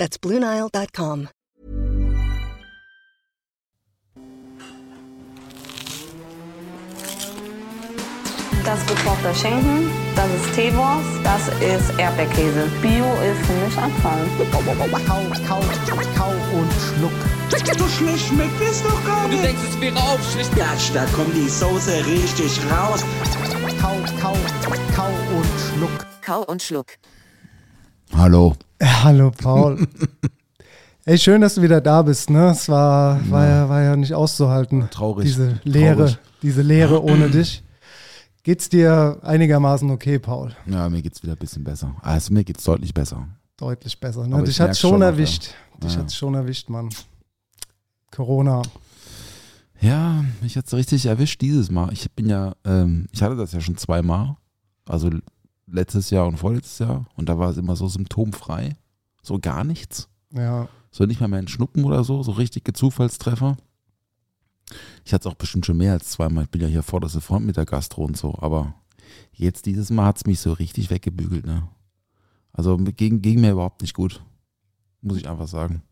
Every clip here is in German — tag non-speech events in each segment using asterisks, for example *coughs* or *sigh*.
That's BlueNile.com. Das ist gekochter Schinken, das ist Teewurst, das ist Erdbeerkäse. Bio ist für mich Abfall. Kau, kau, kau und schluck. So schlecht schmeckt es doch gar Du nicht. denkst, es wäre aufschlicht. Gatsch, da kommt die Soße richtig raus. Kau, kau, kau und schluck. Kau und Schluck. Hallo. Hallo Paul. *laughs* Ey, schön, dass du wieder da bist, ne? Es war, war, ja, war ja nicht auszuhalten. Traurig. Diese Leere, Traurig. diese Leere ohne *clears throat* dich. Geht's dir einigermaßen okay, Paul? Ja, mir geht's wieder ein bisschen besser. Also mir geht's deutlich besser. Deutlich besser. Ne? Dich ich hat's schon schon erwischt. Dich Ja. hat's schon erwischt, Mann. Corona. Ja, mich hat's richtig erwischt dieses Mal. Ich bin ja, ähm, ich hatte das ja schon zweimal. Also letztes Jahr und vorletztes Jahr. Und da war es immer so symptomfrei. So gar nichts. Ja. So nicht mal mehr ein Schnuppen oder so. So richtige Zufallstreffer. Ich hatte es auch bestimmt schon mehr als zweimal. Ich bin ja hier vorderste Front mit der Gastro und so. Aber jetzt dieses Mal hat's mich so richtig weggebügelt. Ne? Also ging, ging mir überhaupt nicht gut. Muss ich einfach sagen.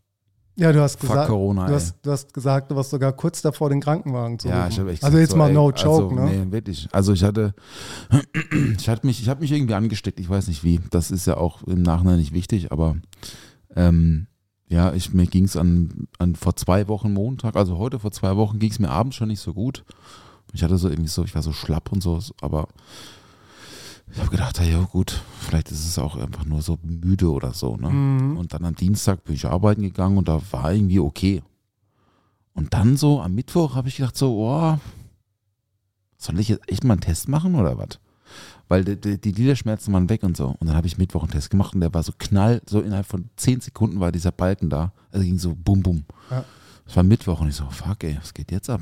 Ja, du hast Fuck gesagt, Corona, du hast, du hast gesagt, du warst sogar kurz davor, den Krankenwagen zu Ja, rufen. ich habe echt Also jetzt so, mal ey, no joke, also, ne? Nee, wirklich. Also ich hatte, *clears throat* ich hatte mich, ich habe mich irgendwie angesteckt, ich weiß nicht wie. Das ist ja auch im Nachhinein nicht wichtig, aber ähm, ja, ich, mir ging es an, an vor zwei Wochen Montag, also heute vor zwei Wochen ging es mir abends schon nicht so gut. Ich hatte so irgendwie so, ich war so schlapp und so, aber ich habe gedacht, ja gut, vielleicht ist es auch einfach nur so müde oder so. Ne? Mhm. Und dann am Dienstag bin ich arbeiten gegangen und da war irgendwie okay. Und dann so am Mittwoch habe ich gedacht so, oh, soll ich jetzt echt mal einen Test machen oder was? Weil die, die, Gliederschmerzen waren weg und so. Und dann habe ich Mittwoch einen Test gemacht und der war so knall, so innerhalb von 10 Sekunden war dieser Balken da. Also ging so bum bum. Ja. Das war Mittwoch und ich so, fuck ey, was geht jetzt ab?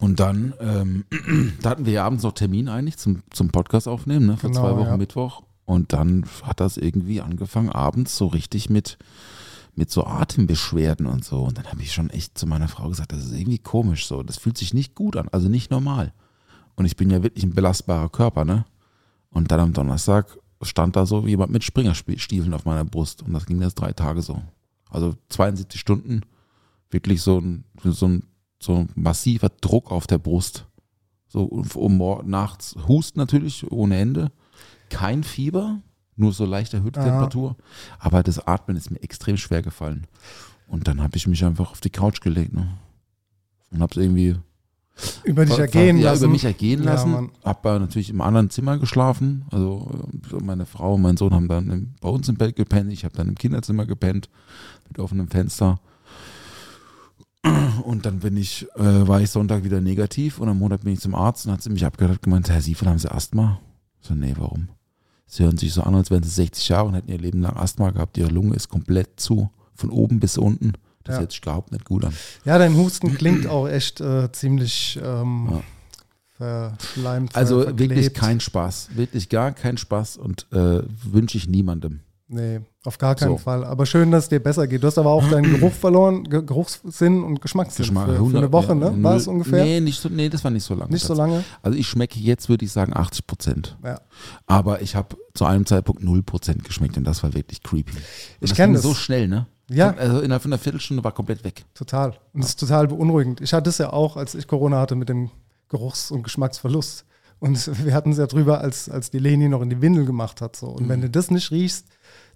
Und dann, ähm, *clears throat* da hatten wir ja abends noch Termin eigentlich zum, zum Podcast aufnehmen, ne, vor Genau, zwei Wochen ja. Mittwoch. Und dann hat das irgendwie angefangen, abends so richtig mit, mit so Atembeschwerden und so. Und dann habe ich schon echt zu meiner Frau gesagt, das ist irgendwie komisch so. Das fühlt sich nicht gut an, also nicht normal. Und ich bin ja wirklich ein belastbarer Körper, ne? Und dann am Donnerstag stand da so jemand mit Springerstiefeln auf meiner Brust. Und das ging jetzt drei Tage so. Also 72 Stunden, wirklich so ein, so ein, so ein massiver Druck auf der Brust. So um nachts Hust natürlich ohne Ende. Kein Fieber, nur so leicht erhöhte. Temperatur. Aber das Atmen ist mir extrem schwer gefallen. Und dann habe ich mich einfach auf die Couch gelegt ne? und habe es irgendwie Über dich ergehen ja, lassen. über mich ergehen Ja, lassen. Mann. hab aber natürlich im anderen Zimmer geschlafen. Also äh, meine Frau und mein Sohn haben dann bei uns im Bett gepennt. Ich habe dann im Kinderzimmer gepennt mit offenem Fenster. Und dann bin ich, äh, war ich Sonntag wieder negativ und am Montag bin ich zum Arzt und hat sie mich abgehört und gemeint, Herr Siefel, haben Sie Asthma? Ich so, nee, warum? Sie hören sich so an, als wären Sie 60 Jahre und hätten Ihr Leben lang Asthma gehabt. Ihre Lunge ist komplett zu, von oben bis unten. Das Ja. hört sich überhaupt nicht gut an. Ja, dein Husten klingt auch echt äh, ziemlich ähm, Ja. verschleimt. Also ver- wirklich verklebt. kein Spaß, wirklich gar kein Spaß und äh, wünsche ich niemandem. Nee, auf gar keinen So. Fall. Aber schön, dass es dir besser geht. Du hast aber auch deinen *clears throat* Geruch verloren, Ge Geruchssinn und Geschmackssinn Geschmack, für, für 100 eine Woche, ne? War es ungefähr? Nee, nicht so, nee, das war nicht so lange. Nicht so lange? Also ich schmecke jetzt, würde ich sagen, 80 Prozent. Ja. Aber ich habe zu einem Zeitpunkt 0 Prozent geschmeckt und das war wirklich creepy. Und Ich das kenn ging das. so schnell, ne? Ja. Also innerhalb von einer Viertelstunde war komplett weg. Total. Und es ist total beunruhigend. Ich hatte es ja auch, als ich Corona hatte mit dem Geruchs- und Geschmacksverlust. Und *laughs* wir hatten es ja drüber, als, als die Leni noch in die Windel gemacht hat. So. Und Mhm. wenn du das nicht riechst,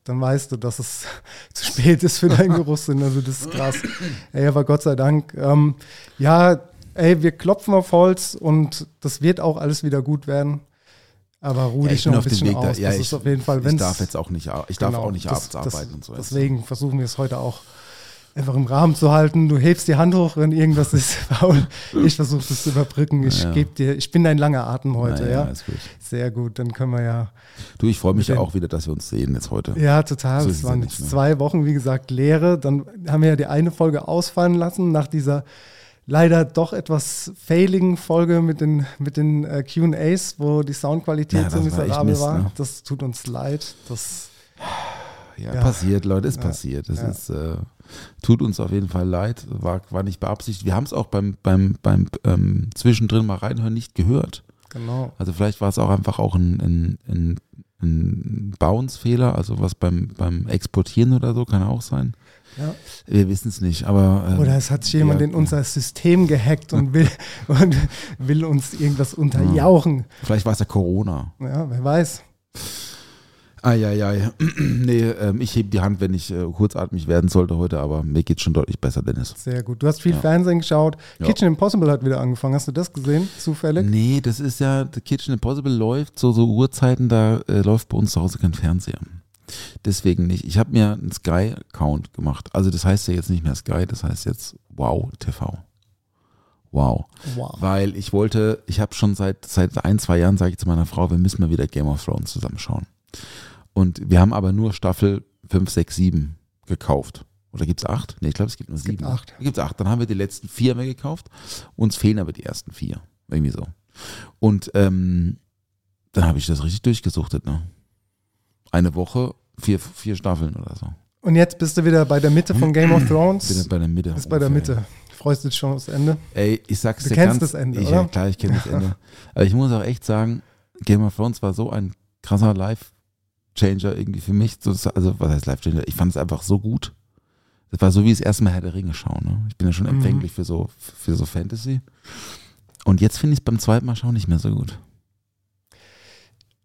dann weißt du, dass es *laughs* zu spät ist für deinen Geruchssinn. Also das ist krass. Ey, aber Gott sei Dank. Ähm, ja, ey, wir klopfen auf Holz und das wird auch alles wieder gut werden. Aber ruh Ja, dich ich bin noch ein bisschen Weg da. aus. Ja, das ich, ist auf jeden Fall, ich darf jetzt auch nicht, ich darf Genau, auch nicht abends das, arbeiten und so. Deswegen versuchen wir es heute auch einfach im Rahmen zu halten. Du hebst die Hand hoch, wenn irgendwas ist. *laughs* Paul, ich versuche das zu überbrücken. Ich Ja. gebe dir, ich bin dein langer Atem heute, ja. ist gut. Sehr gut, dann können wir ja. Du, ich freue mich ja auch wieder, dass wir uns sehen jetzt heute. Ja, total. So es es ja waren jetzt zwei Wochen, wie gesagt, Leere. Dann haben wir ja die eine Folge ausfallen lassen nach dieser leider doch etwas failigen Folge mit den, mit den äh, QAs, wo die Soundqualität Ja, so miserabel war. ne? Das tut uns leid. Das, Ja, Ja. passiert, Leute, ist Ja. passiert. Das ist, äh, tut uns auf jeden Fall leid, war, war nicht beabsichtigt. Wir haben es auch beim, beim, beim ähm, Zwischendrin mal reinhören nicht gehört. genau. Also vielleicht war es auch einfach auch ein, ein, ein, ein Bounce-Fehler, also was beim, beim Exportieren oder so, kann auch sein. Ja. Wir wissen es nicht, aber. ähm, Oder es hat sich jemand ja, in unser System gehackt und will, *laughs* und will uns irgendwas unterjauchen. Vielleicht war es ja Corona. Ja, wer weiß. Eieiei. *clears throat* nee, ähm, ich hebe die Hand, wenn ich äh, kurzatmig werden sollte heute, aber mir geht schon deutlich besser, Dennis. Sehr gut. Du hast viel Ja. Fernsehen geschaut. Ja. Kitchen Impossible hat wieder angefangen. Hast du das gesehen? Zufällig? Nee, das ist ja, Kitchen Impossible läuft, so, so Uhrzeiten, da äh, läuft bei uns zu Hause kein Fernseher. Deswegen nicht. Ich habe mir einen Sky-Account gemacht. Also das heißt ja jetzt nicht mehr Sky, das heißt jetzt Wow TV. Wow. Wow. Weil ich wollte, ich habe schon seit, seit ein, zwei Jahren, sage ich zu meiner Frau, wir müssen mal wieder Game of Thrones zusammenschauen. Und wir haben aber nur Staffel 5, 6, 7 gekauft. Oder gibt es acht? Nee, ich glaube, es gibt nur gibt sieben. acht. Gibt es acht. Dann haben wir die letzten vier mehr gekauft. Uns fehlen aber die ersten vier. Irgendwie so. Und ähm, dann habe ich das richtig durchgesuchtet. Ne? Eine Woche, vier, vier Staffeln oder so. Und jetzt bist du wieder bei der Mitte von Game of Bin Thrones. bei der Mitte. Bist bei der. Mitte. Freust du dich schon aufs Ende? Ey, ich sag's Du dir kennst ganz, das Ende, ich, oder? Ja, klar, ich kenne das Ende. *laughs* Aber ich muss auch echt sagen, Game of Thrones war so ein krasser Life-Changer irgendwie für mich. So, Also, was heißt Life-Changer? Ich fand es einfach so gut. Das war so wie das erste Mal Herr der Ringe schauen. Ne? Ich bin ja schon Mhm. empfänglich für so, für so Fantasy. Und jetzt finde ich es beim zweiten Mal schauen nicht mehr so gut.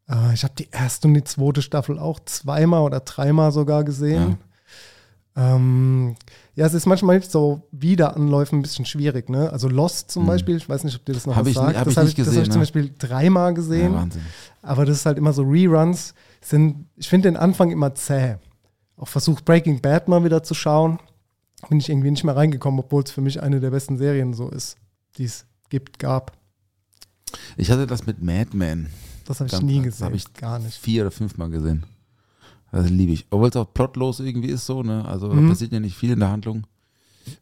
Äh, ich habe die erste und die zweite Staffel auch zweimal oder dreimal sogar gesehen. Ja. Ähm, ja, es ist manchmal so Wiederanläufen ein bisschen schwierig. Ne? Also Lost zum Mhm. Beispiel, ich weiß nicht, ob dir das noch Hab was ich- sagt. hab das ich habe nicht ich, das hab gesehen, ich zum ne? Beispiel dreimal Ja, gesehen. Wahnsinn. Aber das ist halt immer so Reruns. Sind, ich finde den Anfang immer zäh. Auch versucht Breaking Bad mal wieder zu schauen. Bin ich irgendwie nicht mehr reingekommen, obwohl es für mich eine der besten Serien so ist, die es gibt, gab. Ich hatte das mit Mad Men Das habe ich Dann- nie das gesehen. hab ich gar nicht. vier oder fünfmal gesehen. Das liebe ich. Obwohl es auch plotlos irgendwie ist so, ne? Also Mhm. da passiert ja nicht viel in der Handlung.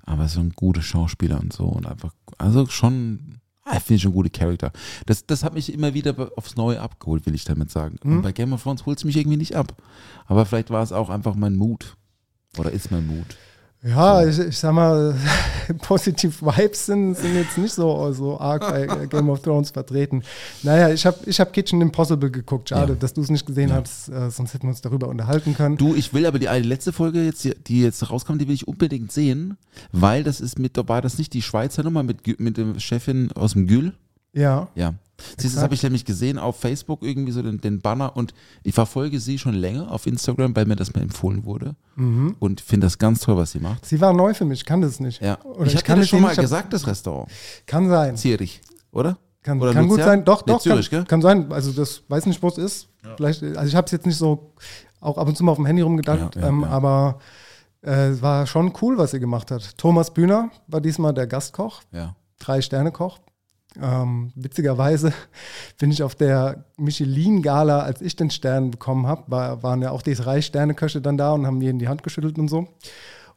Aber so ein guter Schauspieler und so und einfach, also schon, ah, finde ich schon gute Charakter. Das, das hat mich immer wieder aufs Neue abgeholt, will ich damit sagen. Mhm. Und bei Game of Thrones holt es mich irgendwie nicht ab. Aber vielleicht war es auch einfach mein Mut. Oder ist mein Mut. Ja, ich, ich sag mal, *laughs* positive Vibes sind, sind jetzt nicht so, so arg bei Game of Thrones vertreten. Naja, ich habe ich hab Kitchen Impossible geguckt. Schade, Ja. dass du es nicht gesehen Ja. hast, äh, sonst hätten wir uns darüber unterhalten können. Du, ich will aber die eine letzte Folge jetzt, die- die jetzt rauskam, die will ich unbedingt sehen, weil das ist mit, war das nicht die Schweizer Nummer mit, mit der Chefin aus dem Gül? Ja, Ja. Siehst du, das habe ich nämlich gesehen auf Facebook, irgendwie so den, den Banner und ich verfolge sie schon länger auf Instagram, weil mir das mal empfohlen wurde mhm. und finde das ganz toll, was sie macht. sie war neu für mich, kann das nicht. Ja. Oder ich ich hatte das schon mal gesagt, das Restaurant. Kann sein. Zierich, oder? Kann, Oder kann gut sein. Doch, Nee, doch, Zürich, kann, gell? kann sein. Also das weiß nicht, wo es ist. Vielleicht, also ich habe es jetzt nicht so auch ab und zu mal auf dem Handy rumgedacht, Ja, ja, ähm, ja. aber äh, es war schon cool, was sie gemacht hat. Thomas Bühner war diesmal der Gastkoch. Ja. Drei-Sterne-Koch. Ähm, witzigerweise *laughs* bin ich auf der Michelin-Gala, als ich den Stern bekommen habe, war, waren ja auch die drei Sterne-Köche dann da und haben mir in die Hand geschüttelt und so.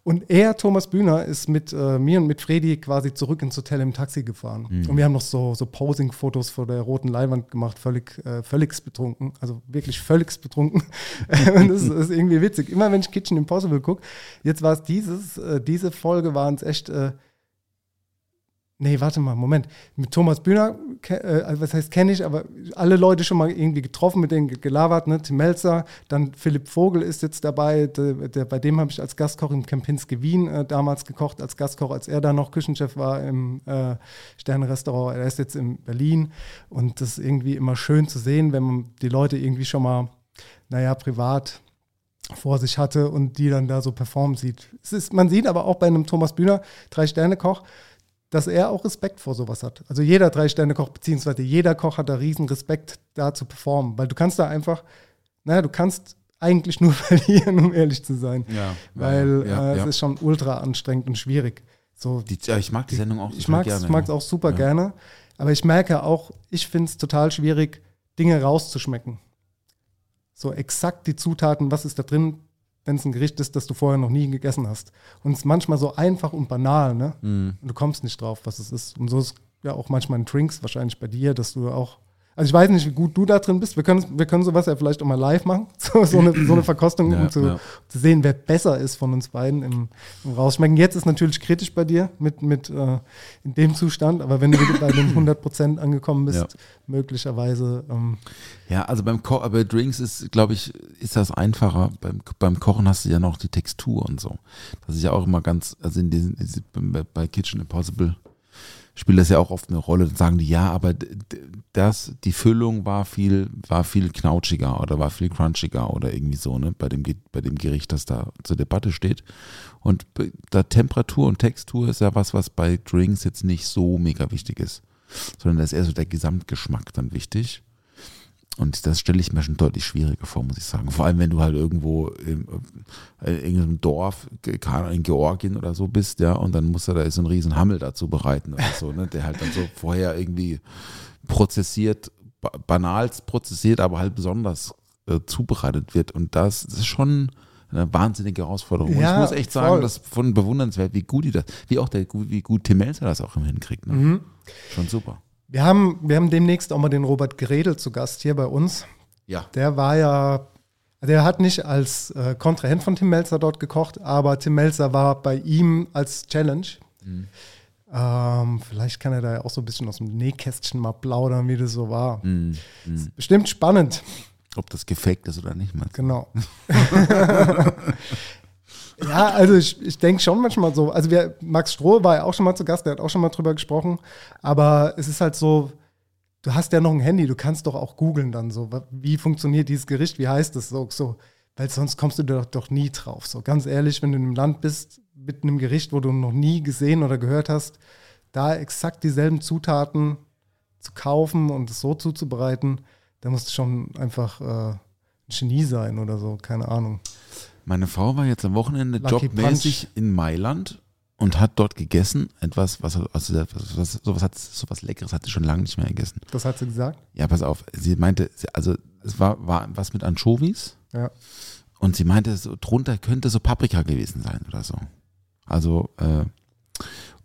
Und er, Thomas Bühner, ist mit äh, mir und mit Fredi quasi zurück ins Hotel im Taxi gefahren. Und wir haben noch so, so Posing-Fotos vor der roten Leinwand gemacht, völlig, äh, völlig betrunken. Also wirklich völlig betrunken. *laughs* und das ist, ist irgendwie witzig. Immer wenn ich Kitchen Impossible gucke, jetzt war es dieses, äh, diese Folge waren es echt. Nee, warte mal, Moment. Mit Thomas Bühner, äh, was heißt kenne ich, aber alle Leute schon mal irgendwie getroffen, mit denen ge- gelabert, ne? Tim Melzer, dann Philipp Vogel ist jetzt dabei, der, der, bei dem habe ich als Gastkoch im Kempinski Wien äh, damals gekocht, als Gastkoch, als er da noch Küchenchef war im äh, Sternenrestaurant. Er ist jetzt in Berlin und das ist irgendwie immer schön zu sehen, wenn man die Leute irgendwie schon mal, naja, privat vor sich hatte und die dann da so performen sieht. Es ist, man sieht aber auch bei einem Thomas Bühner, Drei-Sterne-Koch, dass er auch Respekt vor sowas hat. Also jeder Drei-Sterne-Koch, beziehungsweise jeder Koch hat da riesen Respekt, da zu performen. Weil du kannst da einfach, naja, du kannst eigentlich nur *laughs* verlieren, um ehrlich zu sein. Ja, Weil ja, äh, ja. es ist schon ultra anstrengend und schwierig. So, Die, ja, ich mag die Sendung auch ich mag es gerne. ich mag's auch super gerne, aber ich merke auch, ich finde es total schwierig, Dinge rauszuschmecken. So exakt die Zutaten, was ist da drin, wenn es ein Gericht ist, das du vorher noch nie gegessen hast. Und es ist manchmal so einfach und banal, ne? Mhm. Und du kommst nicht drauf, was es ist. Und so ist ja auch manchmal in Drinks wahrscheinlich bei dir, dass du auch. Also ich weiß nicht, wie gut du da drin bist. Wir können, wir können sowas ja vielleicht auch mal live machen. *laughs* So, so, eine, so eine Verkostung, Ja, um zu, ja. zu sehen, wer besser ist von uns beiden im, im Rausschmecken. Jetzt ist natürlich kritisch bei dir mit, mit äh, in dem Zustand, aber wenn du bei den 100% angekommen bist, Ja. möglicherweise. Ähm, Ja, also beim Ko bei Drinks ist, glaube ich, ist das einfacher. Beim, beim Kochen hast du ja noch die Textur und so. Das ist ja auch immer ganz, also in diesen, bei Kitchen Impossible spielt das ja auch oft eine Rolle. Dann sagen die, ja, aber das, die Füllung war viel, war viel knautschiger oder war viel crunchiger oder irgendwie so, ne, bei dem, bei dem Gericht, das da zur Debatte steht. Und da Temperatur und Textur ist ja was, was bei Drinks jetzt nicht so mega wichtig ist. Sondern da ist eher so der Gesamtgeschmack dann wichtig. Und das stelle ich mir schon deutlich schwieriger vor, muss ich sagen. Vor allem, wenn du halt irgendwo im, äh, in irgendeinem Dorf, in Georgien oder so bist, ja, und dann musst du da so einen riesen Hammel dazu bereiten oder so, ne, der halt dann so vorher irgendwie prozessiert, ba banalst prozessiert, aber halt besonders äh, zubereitet wird. Und das, das ist schon eine wahnsinnige Herausforderung. und Ja, ich muss echt sagen, voll. das ist von bewundernswert, wie gut die das, wie auch der, wie gut Tim Melzer das auch immer hinkriegt. Ne? Mhm. Schon super. Wir, haben, wir haben demnächst auch mal den Robert Gredel zu Gast hier bei uns. Ja. Der war ja, der hat nicht als äh, Kontrahent von Tim Melzer dort gekocht, aber Tim Melzer war bei ihm als Challenge. Mhm. Ähm, vielleicht kann er da ja auch so ein bisschen aus dem Nähkästchen mal plaudern, wie das so war. Mhm. Bestimmt spannend, Ob das gefaked ist oder nicht, du? genau. *laughs* *laughs* ja, also ich, ich denke schon manchmal so, also wir, Max Stroh war ja auch schon mal zu Gast, der hat auch schon mal drüber gesprochen, aber es ist halt so, du hast ja noch ein Handy, du kannst doch auch googeln dann so, wie funktioniert dieses Gericht, wie heißt es? So, so. Weil sonst kommst du doch, doch nie drauf. So ganz ehrlich, wenn du in einem Land bist mit einem Gericht, wo du noch nie gesehen oder gehört hast, da exakt dieselben Zutaten zu kaufen und es so zuzubereiten, da musst du schon einfach äh, ein Genie sein oder so, keine Ahnung. Meine Frau war jetzt am Wochenende Lucky jobmäßig in Mailand und hat dort gegessen. Etwas, was, also, was, was, sowas, hat, sowas Leckeres hat sie schon lange nicht mehr gegessen. Das hat sie gesagt. Ja, pass auf. Sie meinte, also es war, war was mit Anchovies Ja. und sie meinte, so, drunter könnte so Paprika gewesen sein oder so. Also, äh,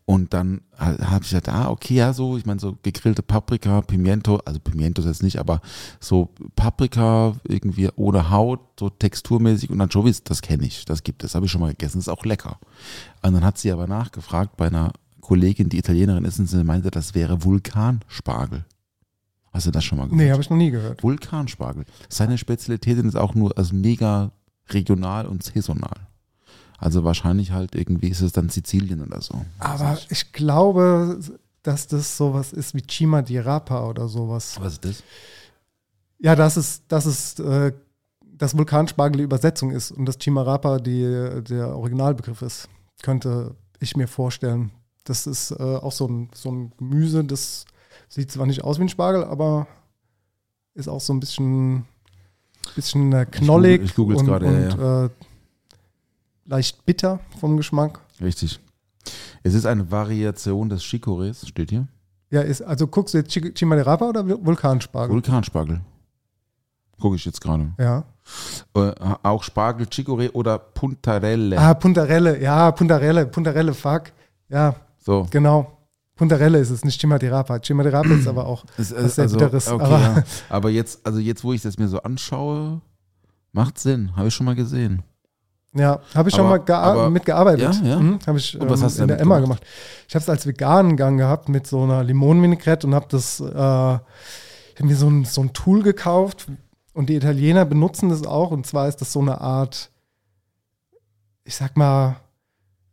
und dann habe ich gesagt, ah, okay, ja, so, ich meine, so gegrillte Paprika, Pimiento, also Pimiento ist jetzt nicht, aber so Paprika irgendwie ohne Haut, so texturmäßig und Anchovies, das kenne ich, das gibt es, habe ich schon mal gegessen, ist auch lecker. Und dann hat sie aber nachgefragt bei einer Kollegin, die Italienerin ist, und sie meinte, das wäre Vulkanspargel. Hast du das schon mal gehört? Nee, habe ich noch nie gehört. Vulkanspargel. Seine Spezialität ist auch nur also mega regional und saisonal. Also wahrscheinlich halt irgendwie ist es dann Sizilien oder so. Aber ich glaube, dass das sowas ist wie Chima di Rapa oder sowas. Was ist das? Ja, dass es, dass es äh, das Vulkanspargel die Übersetzung ist und das Chimarapa die, der Originalbegriff ist. Könnte ich mir vorstellen. Das ist äh, auch so ein, so ein Gemüse, das sieht zwar nicht aus wie ein Spargel, aber ist auch so ein bisschen, bisschen äh, knollig ich google- ich googel's gerade, und ja, Äh, leicht bitter vom Geschmack. Richtig. Es ist eine Variation des Chicores, steht hier. Ja, ist, also guckst du jetzt Chi- Chima di Rapa oder Vulkanspargel? Vulkanspargel. Gucke ich jetzt gerade. ja. Äh, auch Spargel, Chicorée oder Puntarelle. Ah, Puntarelle, ja, Puntarelle, Puntarelle, fuck. Ja, so. genau. Puntarelle ist es, nicht Chimadirapa. Chimadirapa ist aber auch *clears throat* Es, äh, was sehr Bitteres. okay, aber ja. aber jetzt, also jetzt, wo ich das mir so anschaue, macht Sinn. Habe ich schon mal gesehen. Ja, habe ich schon Aber- mal gea- aber- mitgearbeitet. Ja, ja. Mhm, habe ich ähm, hast du in der Emma gemacht? gemacht. Ich habe es als veganen Gang gehabt mit so einer Limonenvinaigrette und habe das, äh, ich habe mir so ein, so ein Tool gekauft und die Italiener benutzen das auch und zwar ist das so eine Art, ich sag mal,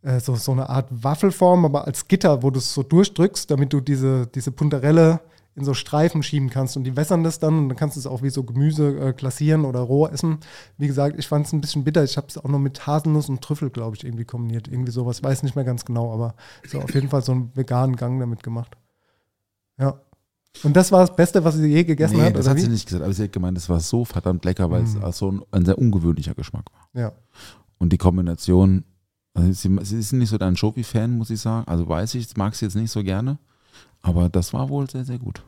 äh, so, so eine Art Waffelform, aber als Gitter, wo du es so durchdrückst, damit du diese, diese Puntarelle in so Streifen schieben kannst und die wässern das dann und dann kannst du es auch wie so Gemüse äh, klassieren oder roh essen. Wie gesagt, ich fand es ein bisschen bitter. Ich habe es auch noch mit Haselnuss und Trüffel, glaube ich, irgendwie kombiniert. Irgendwie sowas, weiß nicht mehr ganz genau, aber so auf jeden Fall so einen veganen Gang damit gemacht. Ja. Und das war das Beste, was sie je gegessen nee, hat? das hat sie wie? nicht gesagt, aber sie hat gemeint, es war so verdammt lecker, weil Mhm. es so ein, ein sehr ungewöhnlicher Geschmack war. Ja. Und die Kombination, also sie, sie ist nicht so dein Shopi-Fan, muss ich sagen. Also weiß ich, mag sie jetzt nicht so gerne. Aber das war wohl sehr, sehr gut.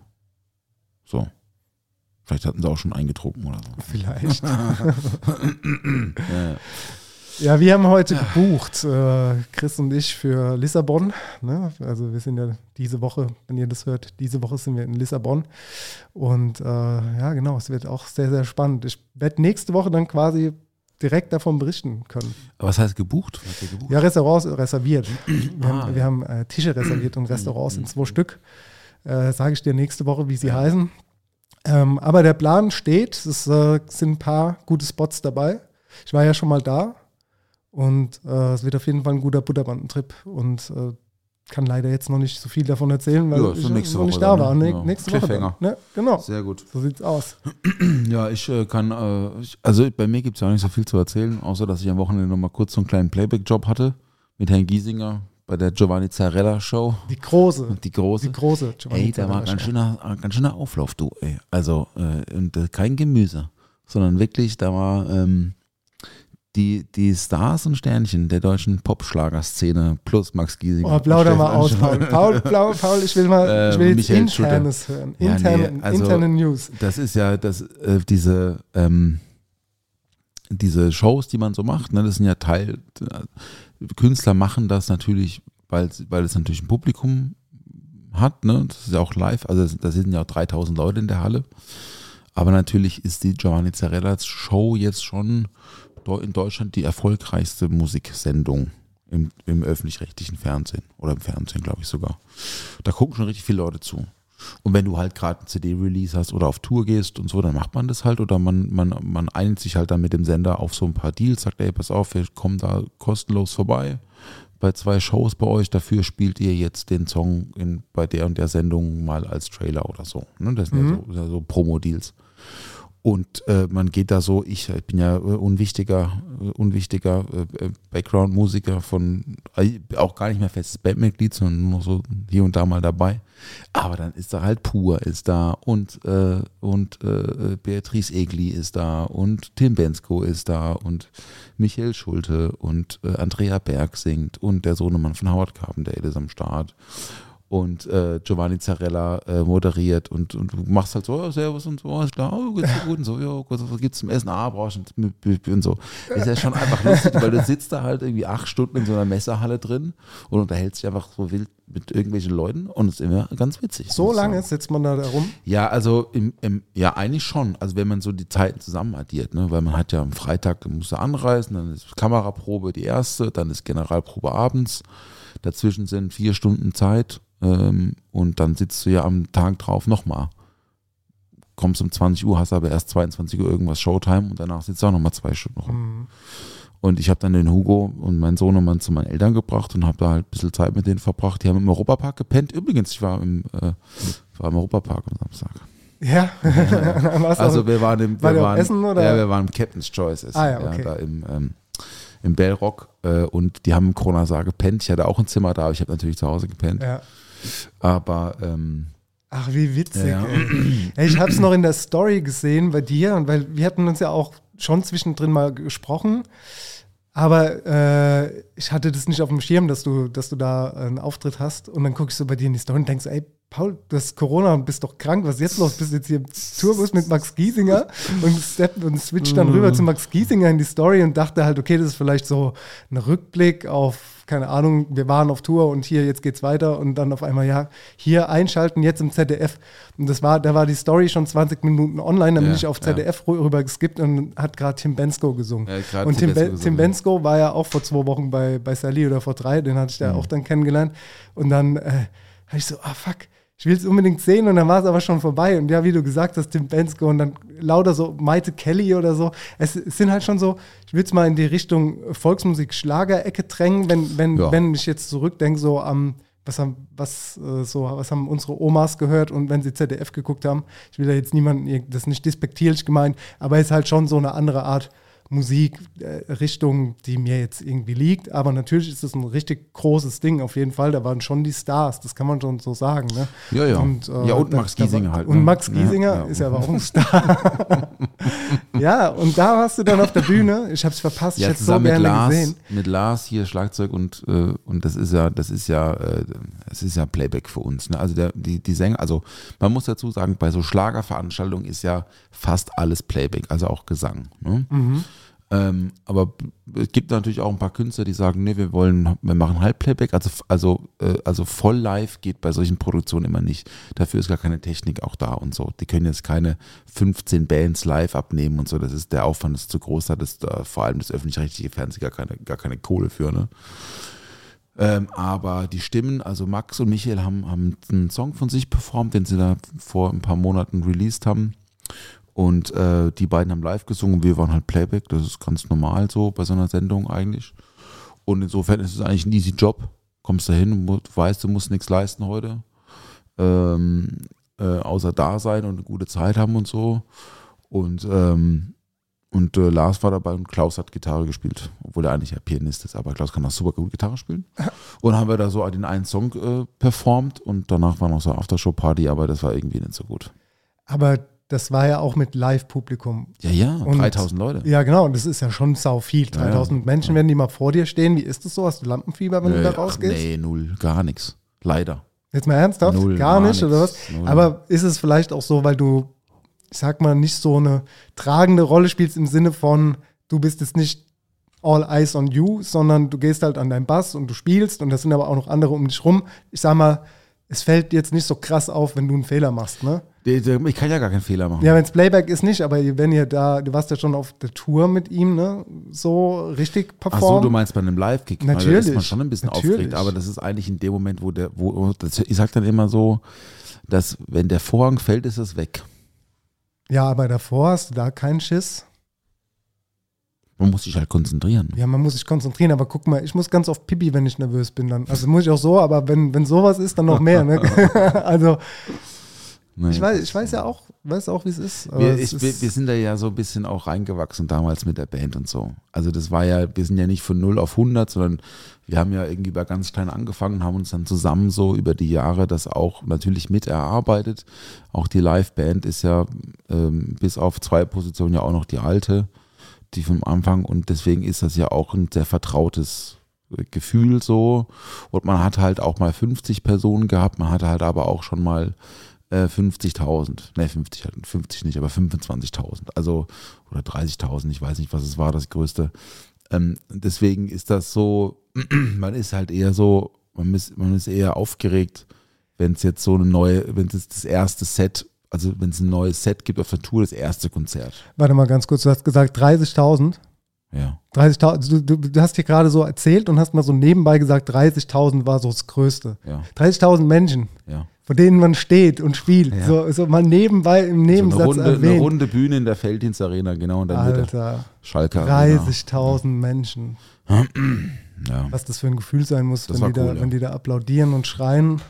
So. Vielleicht hatten sie auch schon eingetrunken oder so. Vielleicht. Ja, *laughs* ja. Wir haben heute gebucht, äh, Chris und ich, für Lissabon. Ne? Also wir sind ja diese Woche, wenn ihr das hört, diese Woche sind wir in Lissabon. Und äh, ja, genau, es wird auch sehr, sehr spannend. Ich werde nächste Woche dann quasi direkt davon berichten können. Aber was heißt gebucht? Was gebucht? Ja, Restaurants reserviert. Wir Ah, haben, ja. wir haben äh, Tische reserviert und Restaurants in zwei Stück. Äh, Sage ich dir nächste Woche, wie sie heißen. Ähm, aber der Plan steht. Es äh, sind ein paar gute Spots dabei. Ich war ja schon mal da und äh, es wird auf jeden Fall ein guter Butterbandentrip und äh, kann leider jetzt noch nicht so viel davon erzählen, weil Ja, ich nächste noch nicht da war. ne? Ja. Nächste Woche. Dann, Cliffhanger. ne? Genau. Sehr gut. So sieht's aus. *clears throat* Ja, ich äh, kann, äh, ich, also bei mir gibt es ja auch nicht so viel zu erzählen, außer dass ich am Wochenende nochmal kurz so einen kleinen Playback-Job hatte mit Herrn Giesinger bei der Giovanni Zarella Show. Die große, Die große. die große. Giovanni Ey, da war Zarella ganz schöner, ganz schöner Auflauf, du, ey. Also, äh, und äh, kein Gemüse, sondern wirklich, da war ähm, die, die Stars und Sternchen der deutschen Popschlagerszene plus Max Giesinger. Oh, plauder und mal aus, Paul. Paul, Paul, Paul ich will mal, Äh, ich will jetzt internes hören. Ja, Interne, nee, also- interne News. Das ist ja das, äh, diese, ähm, diese Shows, die man so macht, ne, das sind ja Teil, äh, Künstler machen das natürlich, weil, weil es natürlich ein Publikum hat, ne, das ist ja auch live, also da sind ja auch 3000 Leute in der Halle, aber natürlich ist die Giovanni Zarellas Show jetzt schon in Deutschland die erfolgreichste Musiksendung im, im öffentlich-rechtlichen Fernsehen oder im Fernsehen, glaube ich sogar. Da gucken schon richtig viele Leute zu. Und wenn du halt gerade ein CD-Release hast oder auf Tour gehst und so, dann macht man das halt oder man, man, man einigt sich halt dann mit dem Sender auf so ein paar Deals, sagt, ey, pass auf, wir kommen da kostenlos vorbei bei zwei Shows bei euch, dafür spielt ihr jetzt den Song in, bei der und der Sendung mal als Trailer oder so. Ne? Das sind ja so, ja so Promo-Deals. Und äh, man geht da so, ich, ich bin ja äh, unwichtiger, äh, unwichtiger äh, äh, Background-Musiker von, äh, auch gar nicht mehr festes Bandmitglied, sondern nur noch so hier und da mal dabei. Aber dann ist da halt Pur ist da und, äh, und äh, Beatrice Egli ist da und Tim Bensko ist da und Michael Schulte und äh, Andrea Berg singt und der Sohnemann von Howard Carpendale ist am Start und äh, Giovanni Zarella äh, moderiert und, und du machst halt so, oh, servus und so, alles klar, oh, geht's dir gut und so, ja, gut, was gibt's zum Essen? Ah, brauchst du und so. Ist ja schon einfach lustig, weil du sitzt da halt irgendwie acht Stunden in so einer Messerhalle drin und unterhältst dich einfach so wild mit irgendwelchen Leuten und es ist immer ganz witzig. So lange sitzt man da rum. Ja, also im, im, ja, eigentlich schon. Also wenn man so die Zeiten zusammen addiert, ne? weil man hat ja am Freitag muss er anreisen, dann ist Kameraprobe die erste, dann ist Generalprobe abends. Dazwischen sind vier Stunden Zeit ähm, und dann sitzt du ja am Tag drauf nochmal. Kommst um 20 Uhr, hast aber erst 22 Uhr irgendwas Showtime und danach sitzt du auch nochmal zwei Stunden rum. Mhm. Und ich habe dann den Hugo und meinen Sohnemann zu meinen Eltern gebracht und habe da halt ein bisschen Zeit mit denen verbracht. Die haben im Europapark gepennt. Übrigens, ich war im, äh, war im Europapark am Samstag. Ja. *laughs* Was Also wir waren im, wir waren, essen, oder? Ja, wir waren im Captain's Choice essen, Ah, ja, okay. da im, ähm, im Bellrock äh, und die haben im Kronasar gepennt. Ich hatte auch ein Zimmer da, aber ich habe natürlich zu Hause gepennt. ja. Aber ähm, Ach, wie witzig. Ja. Ey. Ich habe es noch in der Story gesehen bei dir, und weil wir hatten uns ja auch schon zwischendrin mal gesprochen. Aber äh, ich hatte das nicht auf dem Schirm, dass du, dass du da einen Auftritt hast. Und dann gucke ich so bei dir in die Story und denkst, ey, Paul, du hast Corona und bist doch krank. Was ist jetzt los? Bist du jetzt hier im Tourbus mit Max Giesinger und, step, und switch dann rüber zu Max Giesinger in die Story und dachte halt, okay, das ist vielleicht so ein Rückblick auf, keine Ahnung, wir waren auf Tour und hier, jetzt geht's weiter und dann auf einmal, ja, hier einschalten, jetzt im ZDF. Und das war, da war die Story schon 20 Minuten online, dann bin Ja, ich auf ja. ZDF rü- rüber geskippt und hat gerade Tim Bensko gesungen. Ja, und Tim Tim, Bensko Tim ja. Bensko war ja auch vor zwei Wochen bei, bei Sally oder vor drei, den hatte ich da Mhm. auch dann kennengelernt. Und dann äh, habe ich so, ah fuck, ich will es unbedingt sehen und dann war es aber schon vorbei. Und ja, wie du gesagt hast, Tim Bensko und dann lauter so Maite Kelly oder so. Es, es sind halt schon so, ich will es mal in die Richtung Volksmusik-Schlager-Ecke drängen, wenn, wenn, Ja. wenn ich jetzt zurückdenke, so am, was haben, was, äh, so, was haben unsere Omas gehört und wenn sie ZDF geguckt haben. Ich will da jetzt niemanden, das ist nicht despektierlich gemeint, aber es ist halt schon so eine andere Art Musikrichtung, die mir jetzt irgendwie liegt. Aber natürlich ist es ein richtig großes Ding, auf jeden Fall. Da waren schon die Stars, das kann man schon so sagen. Ne? Ja, ja. Und, äh, ja, und Max Giesinger halt. Und ne? Max Giesinger Ja, ja. ist ja aber auch ein Star. *laughs* ja, und da warst du dann auf der Bühne. Ich habe es verpasst, ich Ja, hätte es so gerne Lars, gesehen. mit Lars hier Schlagzeug und äh, und das ist ja, das ist ja, äh, es ist ja Playback für uns. Ne? Also der, die, die Sänger, also man muss dazu sagen, bei so Schlagerveranstaltungen ist ja fast alles Playback, also auch Gesang. Ne? Mhm. Ähm, aber es gibt natürlich auch ein paar Künstler, die sagen, nee, wir wollen, wir machen Halbplayback, also also äh, also voll live geht bei solchen Produktionen immer nicht. Dafür ist gar keine Technik auch da und so. Die können jetzt keine 15 Bands live abnehmen und so. Das ist der Aufwand ist zu groß, da das, äh, vor allem das öffentlich-rechtliche Fernsehen gar keine gar keine Kohle für. Ne? Ähm, aber die Stimmen, also Max und Michael haben, haben einen Song von sich performt, den sie da vor ein paar Monaten released haben. Und äh, die beiden haben live gesungen, wir waren halt Playback, das ist ganz normal so bei so einer Sendung eigentlich. Und insofern ist es eigentlich ein easy Job. Kommst da hin und weißt, du musst nichts leisten heute. Ähm, äh, außer da sein und eine gute Zeit haben und so. Und, ähm, und äh, Lars war dabei und Klaus hat Gitarre gespielt, obwohl er eigentlich ja Pianist ist, aber Klaus kann auch super gut Gitarre spielen. *laughs* Und haben wir da so den einen Song äh, performt und danach war noch so eine Aftershow-Party, aber das war irgendwie nicht so gut. Aber das war ja auch mit Live-Publikum. Ja, ja, Und- 3000 Leute. Ja, genau, und das ist ja schon sau viel. Ja, ja. 3000 Menschen, wenn die mal vor dir stehen, wie ist das so? Hast du Lampenfieber, wenn du da Nö, ach, rausgehst? nee, null, gar nichts. Leider. Jetzt mal ernsthaft? Null, Gar gar nicht, oder was? null. Aber ist es vielleicht auch so, weil du, ich sag mal, nicht so eine tragende Rolle spielst im Sinne von, du bist jetzt nicht all eyes on you, sondern du gehst halt an deinen Bass und du spielst und das sind aber auch noch andere um dich rum. Ich sag mal, es fällt jetzt nicht so krass auf, wenn du einen Fehler machst, ne? Ich kann ja gar keinen Fehler machen. Ja, wenn es Playback ist nicht, aber wenn ihr da, du warst ja schon auf der Tour mit ihm, ne? So richtig Ach so, du meinst bei einem Live-Kick. Na, Da ist man Natürlich, schon ein bisschen natürlich. aufgeregt, aber das ist eigentlich in dem Moment, wo der, wo, das, ich sag dann immer so, dass wenn der Vorhang fällt, ist es weg. ja, aber davor hast du da keinen Schiss. Man muss sich halt konzentrieren. Ja, man muss sich konzentrieren, aber guck mal, ich muss ganz oft pipi, wenn ich nervös bin dann. Also muss ich auch so, aber wenn, wenn sowas ist, dann noch mehr. Ne? *laughs* *laughs* also Nee, ich weiß, ich weiß ja auch, weiß auch, wie es ist. Wir, ich, ist wir sind da ja so ein bisschen auch reingewachsen damals mit der Band und so. Also das war ja, wir sind ja nicht von 0 auf 100, sondern wir haben ja irgendwie bei ganz klein angefangen, haben uns dann zusammen so über die Jahre das auch natürlich mit erarbeitet. Auch die Liveband ist ja ähm, bis auf zwei Positionen ja auch noch die alte, die vom Anfang und deswegen ist das ja auch ein sehr vertrautes Gefühl so und man hat halt auch mal 50 Personen gehabt, man hatte halt aber auch schon mal äh, 50.000, ne 50, halt, 50 nicht, aber 25.000, also oder 30.000, ich weiß nicht, was es war, das größte. Ähm, deswegen ist das so, *clears throat* man ist halt eher so, man ist, man ist eher aufgeregt, wenn es jetzt so eine neue, wenn es das erste Set, also wenn es ein neues Set gibt auf der Tour, das erste Konzert. warte mal ganz kurz, du hast gesagt 30.000. Ja. 30.000, du, du, du hast hier gerade so erzählt und hast mal so nebenbei gesagt, 30.000 war so das Größte. Ja, 30.000 Menschen, ja. Vor denen man steht und spielt. Ja. So, so mal nebenbei im So eine, Nebensatz runde, eine erwähnt. runde Bühne in der Felddienst Arena, genau in der Mitte. Alter, Schalke Arena. 30.000 Menschen. *clears throat* Ja. Was das für ein Gefühl sein muss, wenn die, da, cool, ja. wenn die da applaudieren und schreien.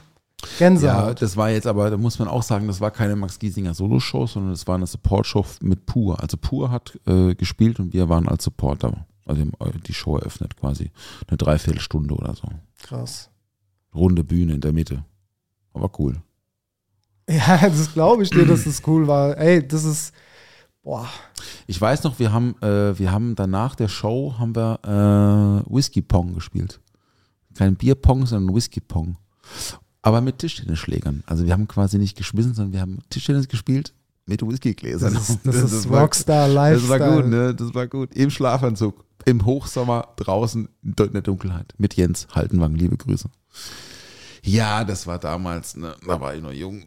Ja, Gänsehaut. das war jetzt aber, da muss man auch sagen, das war keine Max Giesinger Solo-Show, sondern das war eine Support-Show mit Pur. Also Pur hat äh, gespielt und wir waren als Supporter. Also äh, die Show eröffnet quasi. Eine Dreiviertelstunde oder so. Krass. Runde Bühne in der Mitte. Aber cool. Ja, *laughs* das glaube ich dir, dass das cool war. Ey, das ist, boah, Ich weiß noch, wir haben, äh, wir haben danach der Show haben wir äh, Whisky Pong gespielt. Kein Bierpong, sondern Whisky Pong. Aber mit Tischtennisschlägern. Also wir haben quasi nicht geschmissen, sondern wir haben Tischtennis gespielt mit Whiskygläsern. das ist, das ist war- Rockstar Das Lifestyle. war gut, ne? Das war gut. Im Schlafanzug, im Hochsommer, draußen in der Dunkelheit. Mit Jens Haltenwang, liebe Grüße. Ja, das war damals, ne? Da war ich noch jung.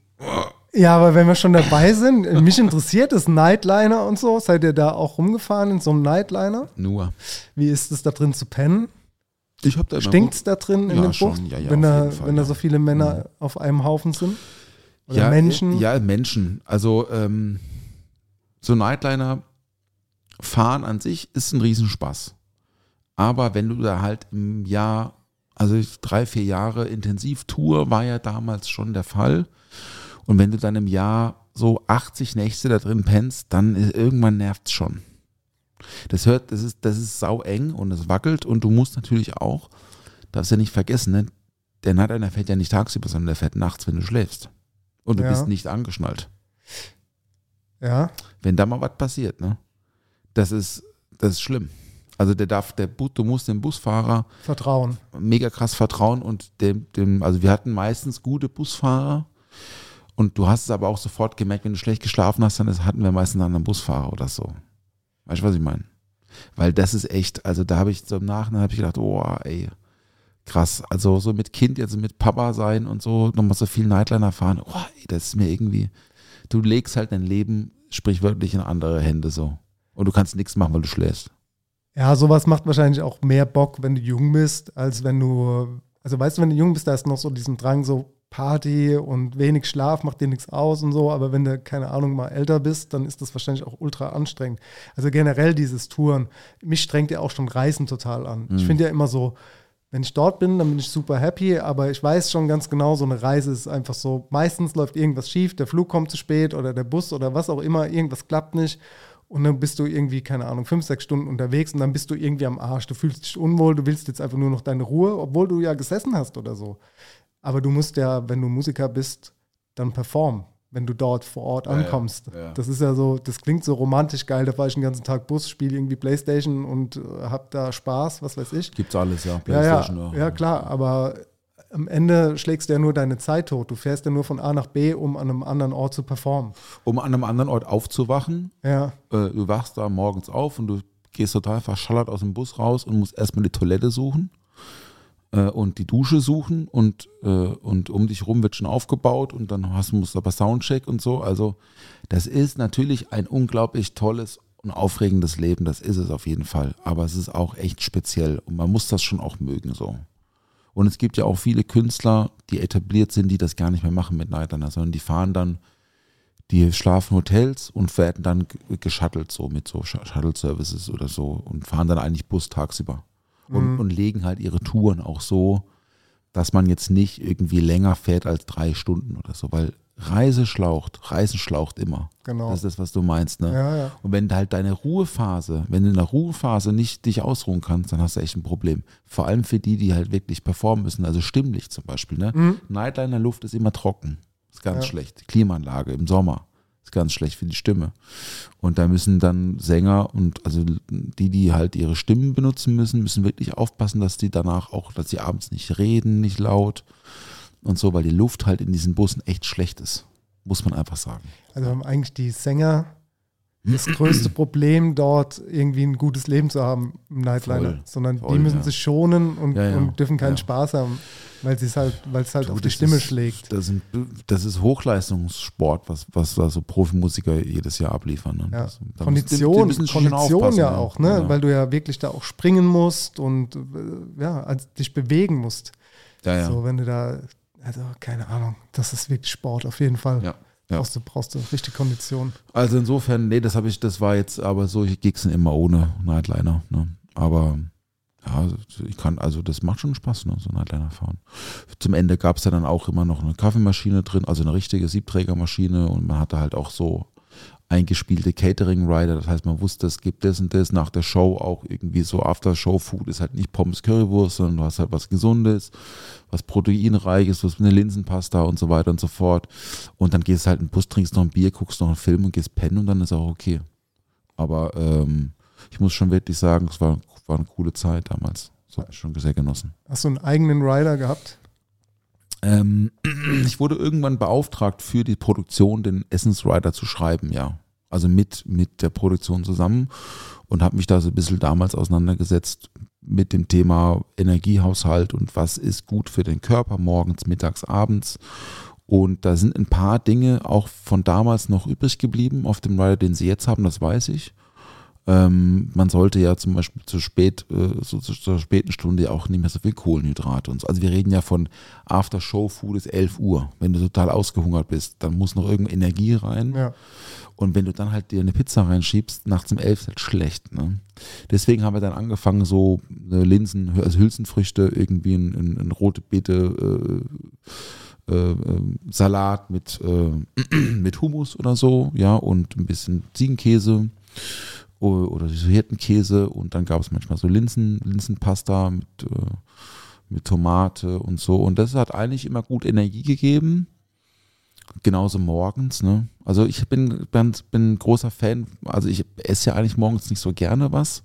Ja, aber wenn wir schon dabei sind, *laughs* mich interessiert das Nightliner und so. Seid ihr da auch rumgefahren in so einem Nightliner? Nur. Wie ist es da drin zu pennen? Ich hab da Stinkt es da drin in Ja, dem. Bucht, Ja, ja, wenn, da, Fall, wenn da so viele Männer auf einem Haufen sind? Oder ja, Menschen? Ja, Menschen. Also ähm, so Nightliner fahren an sich ist ein Riesenspaß. Aber wenn du da halt im Jahr, also drei, vier Jahre Intensivtour war ja damals schon der Fall. Und wenn du dann im Jahr so 80 Nächte da drin pennst, dann ist, irgendwann nervt's schon. Das hört, das ist, das ist sau eng und es wackelt und du musst natürlich auch, darfst ja nicht vergessen, ne? der Nightliner fährt ja nicht tagsüber, sondern der fährt nachts, wenn du schläfst. Und du Ja. bist nicht angeschnallt. Ja, Wenn da mal was passiert, ne? Das ist, das ist schlimm. Also der darf, der du musst dem Busfahrer Vertrauen. mega krass vertrauen und dem, dem, also wir hatten meistens gute Busfahrer und du hast es aber auch sofort gemerkt, wenn du schlecht geschlafen hast, dann hatten wir meistens einen anderen Busfahrer oder so. Weißt du, was ich meine? Weil das ist echt, also da habe ich so im Nachhinein habe ich gedacht, oh, ey, krass. Also so mit Kind, also mit Papa sein und so, nochmal so viel Nightliner fahren, oh, ey, das ist mir irgendwie, du legst halt dein Leben sprichwörtlich in andere Hände so. Und du kannst nichts machen, weil du schläfst. Ja, sowas macht wahrscheinlich auch mehr Bock, wenn du jung bist, als wenn du, also weißt du, wenn du jung bist, da ist noch so diesen Drang, so Party und wenig Schlaf macht dir nichts aus und so, aber wenn du, keine Ahnung, mal älter bist, dann ist das wahrscheinlich auch ultra anstrengend. Also generell dieses Touren, mich strengt ja auch schon Reisen total an. Ich finde ja immer so, wenn ich dort bin, dann bin ich super happy, aber ich weiß schon ganz genau, so eine Reise ist einfach so, meistens läuft irgendwas schief, der Flug kommt zu spät oder der Bus oder was auch immer, irgendwas klappt nicht. Und dann bist du irgendwie, keine Ahnung, fünf, sechs Stunden unterwegs und dann bist du irgendwie am Arsch. Du fühlst dich unwohl, du willst jetzt einfach nur noch deine Ruhe, obwohl du ja gesessen hast oder so. Aber du musst ja, wenn du Musiker bist, dann performen, wenn du dort vor Ort ja, ankommst. ja. Das ist ja so, das klingt so romantisch geil. Da fahre ich den ganzen Tag Bus, spiele irgendwie Playstation und äh, hab da Spaß, was weiß ich. Gibt's alles, ja. Ja, Playstation, ja, ja, klar, aber am Ende schlägst du ja nur deine Zeit tot. Du fährst ja nur von A nach B, um an einem anderen Ort zu performen. Um an einem anderen Ort aufzuwachen, Ja, äh, du wachst da morgens auf und du gehst total verschallert aus dem Bus raus und musst erstmal die Toilette suchen äh, und die Dusche suchen und, äh, und um dich rum wird schon aufgebaut und dann hast, musst du aber Soundcheck und so. Also das ist natürlich ein unglaublich tolles und aufregendes Leben, das ist es auf jeden Fall. Aber es ist auch echt speziell und man muss das schon auch mögen so. Und es gibt ja auch viele Künstler, die etabliert sind, die das gar nicht mehr machen mit Nightliner, sondern die fahren dann die schlafen Hotels und werden dann ge- geschuttelt, so mit so Sh- Shuttle-Services oder so und fahren dann eigentlich Bus tagsüber. Und, und legen halt ihre Touren auch so, dass man jetzt nicht irgendwie länger fährt als drei Stunden oder so, weil Reise schlaucht, Reisen schlaucht immer. Genau. Das ist das, was du meinst, ne? Ja, ja. Und wenn halt deine Ruhephase, wenn du in der Ruhephase nicht dich ausruhen kannst, dann hast du echt ein Problem. Vor allem für die, die halt wirklich performen müssen, also stimmlich zum Beispiel, ne? Nightliner Luft ist immer trocken. Ist ganz Mhm. Ja. schlecht. Klimaanlage im Sommer ist ganz schlecht für die Stimme. Und da müssen dann Sänger und also die, die halt ihre Stimmen benutzen müssen, müssen wirklich aufpassen, dass die danach auch, dass sie abends nicht reden, nicht laut und so, weil die Luft halt in diesen Bussen echt schlecht ist. Muss man einfach sagen. Also haben eigentlich die Sänger das größte Problem, dort irgendwie ein gutes Leben zu haben im Nightliner, Voll, sondern voll, die müssen ja. sich schonen und, Ja, ja, und dürfen keinen. Spaß haben, weil sie es halt, weil es halt Du, auf die Stimme ist, schlägt. Das, sind, das ist Hochleistungssport, was, was also Profimusiker jedes Jahr abliefern. Ne? Das, da Kondition, müssen- die müssen schon Kondition ja auch, ne? Weil du ja wirklich da auch springen musst und äh, ja, also dich bewegen musst. So, wenn du da, also keine Ahnung, das ist wirklich Sport auf jeden Fall. Ja, ja. Brauchst du, brauchst du richtig Kondition. Also insofern, nee, das habe ich, das war jetzt, aber solche Gigs sind immer ohne Nightliner. Ne? Aber ja, ich kann, also das macht schon Spaß, ne, so Nightliner fahren. Zum Ende gab es ja dann auch immer noch eine Kaffeemaschine drin, also eine richtige Siebträgermaschine und man hatte halt auch so eingespielte Catering-Rider, das heißt, man wusste, es gibt das und das nach der Show auch irgendwie so After-Show-Food ist halt nicht Pommes Currywurst, sondern du hast halt was Gesundes, was Proteinreiches, was mit einer Linsenpasta und so weiter und so fort. Und dann gehst du halt in den Bus, trinkst noch ein Bier, guckst noch einen Film und gehst pennen und dann ist auch okay. Aber ähm, ich muss schon wirklich sagen, es war, war eine coole Zeit damals. Das habe ich schon sehr genossen. Hast du einen eigenen Rider gehabt? Ähm, *clears throat* ich wurde irgendwann beauftragt, für die Produktion den Essensrider zu schreiben, ja. Also mit, mit der Produktion zusammen und habe mich da so ein bisschen damals auseinandergesetzt mit dem Thema Energiehaushalt und was ist gut für den Körper morgens, mittags, abends. Und da sind ein paar Dinge auch von damals noch übrig geblieben auf dem Rider, den sie jetzt haben, das weiß ich. Ähm, man sollte ja zum Beispiel zu spät, äh, so zu, zur späten Stunde auch nicht mehr so viel Kohlenhydrate und so. Also wir reden ja von After-Show-Food ist 11 Uhr. Wenn du total ausgehungert bist, dann muss noch irgendeine Energie rein. Ja. Und wenn du dann halt dir eine Pizza reinschiebst, nachts um 11 ist halt schlecht. Ne? Deswegen haben wir dann angefangen, so äh, Linsen, also Hülsenfrüchte, irgendwie ein, ein, ein rote Beete, äh, äh, äh, Salat mit, äh, *clears throat* mit Hummus oder so, ja, und ein bisschen Ziegenkäse oder Hirtenkäse und dann gab es manchmal so Linsen, Linsenpasta mit, äh, mit Tomate und so. Und das hat eigentlich immer gut Energie gegeben. Genauso morgens, ne? Also ich bin, bin, bin großer Fan, also ich esse ja eigentlich morgens nicht so gerne was.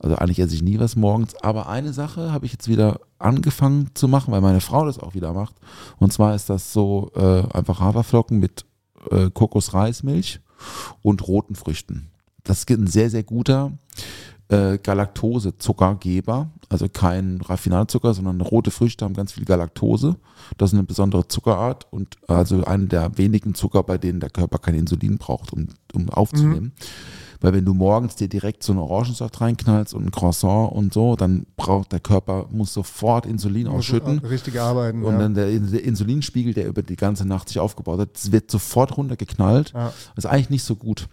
Also eigentlich esse ich nie was morgens. Aber eine Sache habe ich jetzt wieder angefangen zu machen, weil meine Frau das auch wieder macht. Und zwar ist das so äh, einfach Haferflocken mit äh, Kokosreismilch und roten Früchten. Das ist ein sehr, sehr guter äh, Galaktose-Zuckergeber. Also kein Raffinatzucker, sondern rote Früchte haben ganz viel Galaktose. Das ist eine besondere Zuckerart und also eine der wenigen Zucker, bei denen der Körper kein Insulin braucht, um, um aufzunehmen. Weil wenn du morgens dir direkt so einen Orangensaft reinknallst und ein Croissant und so, dann braucht der Körper, muss sofort Insulin ausschütten. Richtig arbeiten. Und ja. dann der, der Insulinspiegel, der über die ganze Nacht sich aufgebaut hat, wird sofort runtergeknallt. Ja. Das ist eigentlich nicht so gut.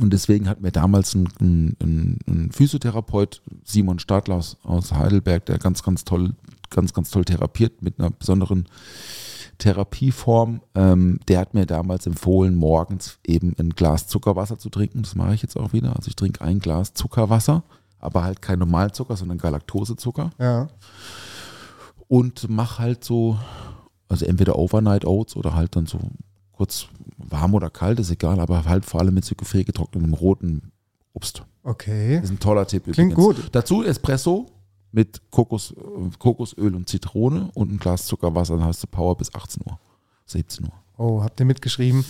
Und deswegen hat mir damals ein, ein, ein, Physiotherapeut, Simon Stadler aus, aus Heidelberg, der ganz, ganz toll, ganz, ganz toll therapiert mit einer besonderen Therapieform, ähm, der hat mir damals empfohlen, morgens eben ein Glas Zuckerwasser zu trinken. Das mache ich jetzt auch wieder. Also ich trinke ein Glas Zuckerwasser, aber halt kein Normalzucker, sondern Galaktosezucker ja. und mach halt so, also entweder Overnight Oats oder halt dann so kurz warm oder kalt, ist egal, aber halt vor allem mit so gefriergetrocknetem roten Obst. Okay. Das ist ein toller Tipp. Klingt übrigens. gut. Dazu Espresso mit Kokos, äh, Kokosöl und Zitrone und ein Glas Zuckerwasser, dann hast du Power bis 18 Uhr, 17 Uhr. Oh, habt ihr mitgeschrieben?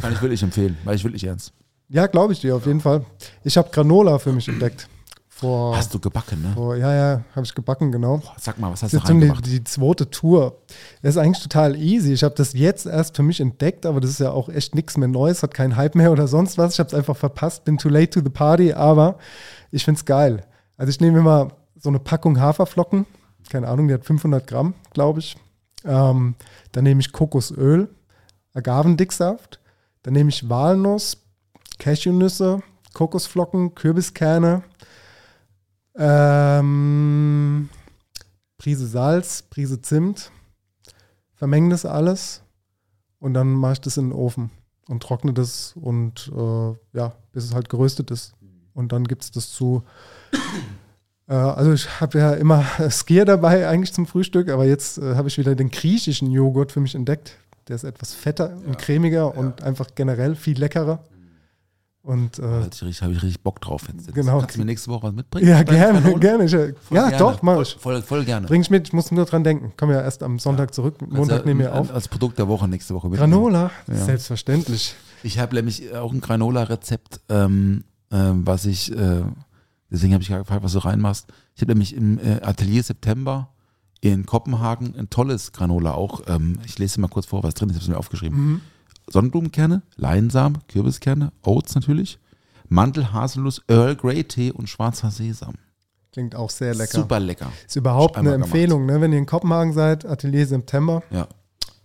Kann ich wirklich empfehlen, weil ich wirklich ernst. Ja, glaube ich dir auf jeden Fall. Ich habe Granola für mich entdeckt. Vor, Hast du gebacken, ne? vor ja, ja, habe ich gebacken, genau. Boah, Sag mal, was hast du schon die, reingemacht? die zweite Tour. Das ist eigentlich total easy. Ich habe das jetzt erst für mich entdeckt, aber das ist ja auch echt nichts mehr Neues, hat keinen Hype mehr oder sonst was. Ich habe es einfach verpasst, bin too late to the party, aber ich finde es geil. Also ich nehme immer so eine Packung Haferflocken, keine Ahnung, die hat 500 Gramm, glaube ich. Ähm, dann nehme ich Kokosöl, Agavendicksaft, dann nehme ich Walnuss, Cashewnüsse, Kokosflocken, Kürbiskerne, ähm, Prise Salz, Prise Zimt, vermenge das alles und dann mache ich das in den Ofen und trockne das und äh, ja, bis es halt geröstet ist. Und dann gibt es das zu. Äh, also ich habe ja immer *laughs* Skier dabei eigentlich zum Frühstück, aber jetzt äh, habe ich wieder den griechischen Joghurt für mich entdeckt. Der ist etwas fetter und cremiger und einfach generell viel leckerer. Und äh, Habe ich, richtig- Bock drauf. Jetzt. Genau. Kannst du mir nächste Woche was mitbringen? ja, gerne, gerne. Ich, äh, Voll ja, gerne. doch, mach voll, ich. Voll, voll gerne. Bring ich mit, ich muss nur dran denken. Komm ja erst am Sonntag zurück. Kannst Montag du, nehmen wir auf. Als Produkt der Woche nächste Woche mitnehmen. Granola, Ja. selbstverständlich. Ich habe nämlich auch ein Granola-Rezept, ähm, ähm, was ich, äh, deswegen habe ich gefragt, was du reinmachst. Ich habe nämlich im äh, Atelier September in Kopenhagen ein tolles Granola auch. Ähm, ich lese mal kurz vor, was drin ist. Ich habe es mir aufgeschrieben. Mhm. Sonnenblumenkerne, Leinsamen, Kürbiskerne, Oats natürlich, Mandel, Haselnuss, Earl Grey Tee und schwarzer Sesam. Klingt auch sehr lecker. Super lecker. Ist überhaupt eine Einmal. Empfehlung, ne? wenn ihr in Kopenhagen seid, Atelier September, Ja.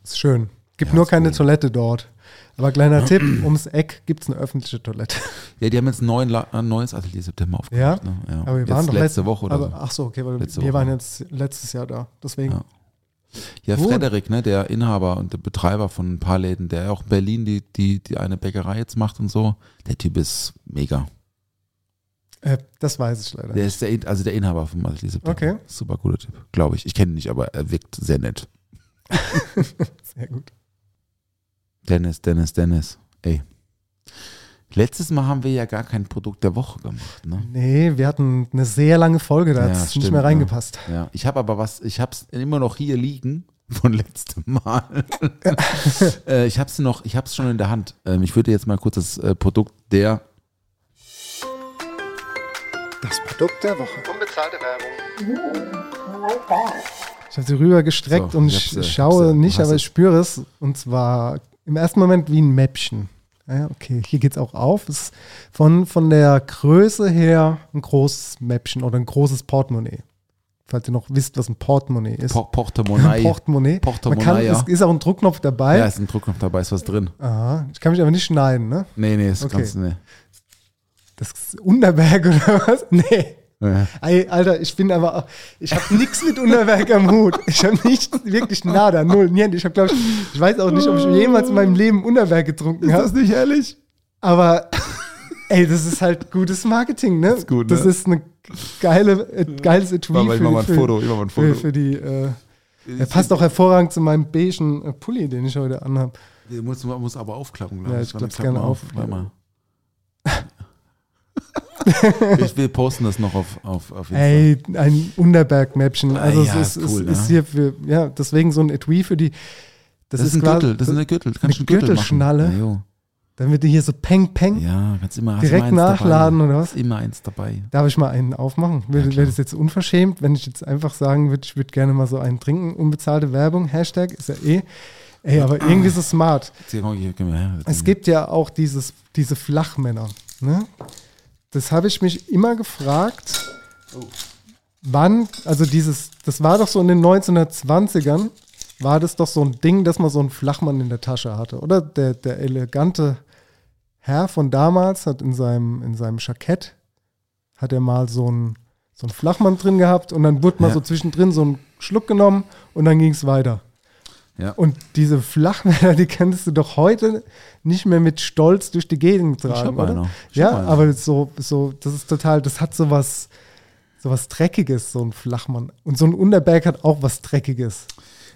ist schön. Gibt Ja, nur keine cool. Toilette dort. Aber kleiner Tipp, *clears throat* ums Eck gibt es eine öffentliche Toilette. Ja, die haben jetzt ein, neuen, ein neues Atelier September aufgemacht. Ja? Ne? ja. Aber wir jetzt waren doch letzte letzt- Woche oder aber, so. Ach so, okay, weil Letzte wir Woche. waren jetzt letztes Jahr da. Deswegen. Ja. Ja, Gut. Frederik, ne, der Inhaber und der Betreiber von ein paar Läden, der auch in Berlin die, die, die eine Bäckerei jetzt macht und so, der Typ ist mega. Äh, das weiß ich leider. Der ist der, also der Inhaber von Atelier September. Okay. Super cooler Typ, glaube ich. Ich kenne ihn nicht, aber er wirkt sehr nett. *laughs* Sehr gut. Dennis, Dennis, Dennis. Ey. Letztes Mal haben wir ja gar kein Produkt der Woche gemacht, ne? Nee, wir hatten eine sehr lange Folge, da Ja, hat es nicht mehr ja. reingepasst. Ja. Ich habe aber was, ich habe es immer noch hier liegen von *laughs* letztem Mal. *laughs* äh, ich habe es noch, ich habe es schon in der Hand. Ähm, ich würde jetzt mal kurz das äh, Produkt der Das Produkt der Woche. Unbezahlte Werbung. Ich habe sie rüber gestreckt So, und ich äh, ich schaue äh, nicht, aber ich spüre es. Und zwar im ersten Moment wie ein Mäppchen. Ja, okay, hier geht es auch auf. Es ist von, von der Größe her ein großes Mäppchen oder ein großes Portemonnaie. Falls ihr noch wisst, was ein Portemonnaie ist. Por Portemonnaie. Portemonnaie. *laughs* Portemonnaie, Man kann, ja. Es ist auch ein Druckknopf dabei. Ja, ist ein Druckknopf dabei, ist was drin. Aha, ich kann mich aber nicht schneiden, ne? Nee, nee, das Okay. kannst du nicht. Das ist Unterberg *laughs* oder was? Nee. Ja. Ey, Alter, ich bin aber, ich habe nichts mit Unterwerk am Hut. Ich habe nichts, wirklich nada, null, niente. Ich habe, glaube ich, ich weiß auch nicht, ob ich jemals in meinem Leben Unterwerk getrunken habe. nicht ehrlich? Aber Ey, das ist halt gutes Marketing, ne? Das ist gut, Das ne? ist eine geile, äh, geiles Etui Warte mal, ich für, mach mal ein für, Foto, ich mach mal ein für, Foto. für die. Äh, er passt auch hervorragend zu meinem beigen äh, Pulli, den ich heute anhab. Der muss, man muss aber aufklappen, glaube Ja, ich. klapp's klapp gerne mal auf. Warte mal. *laughs* *laughs* ich will posten das noch auf, auf, auf. Ey, ein Unterberg-Mäppchen. Ah, Also ja, es ist, ist cool, es ist ne? hier für, ja, deswegen so ein Etui für die. Das, das, ist ein klar, Gürtel, das ist eine Gürtel. Du kannst eine Gürtel Gürtelschnalle? Ja. Damit du hier so peng, peng. ja, kannst immer Direkt nachladen, dabei. oder was? Ist immer eins dabei. Darf ich mal einen aufmachen? Wäre das jetzt unverschämt, wenn ich jetzt einfach sagen würde, ich würde gerne mal so einen trinken? Unbezahlte Werbung, Hashtag, ist ja eh. Ey, aber irgendwie so smart. Es gibt ja auch dieses, diese Flachmänner. Ne? Das habe ich mich immer gefragt, wann, also dieses, das war doch so in den 1920ern, war das doch so ein Ding, dass man so einen Flachmann in der Tasche hatte, oder? Der, der elegante Herr von damals hat in seinem, in seinem Jackett, hat er mal so einen, so einen Flachmann drin gehabt und dann wurde mal Ja. so zwischendrin so einen Schluck genommen und dann ging es weiter. Ja. Und diese Flachmänner, *laughs* die kannst du doch heute nicht mehr mit Stolz durch die Gegend tragen, oder? Ja, aber so, so, das ist total, das hat so was, so was Dreckiges, so ein Flachmann. Und so ein Unterberg hat auch was Dreckiges.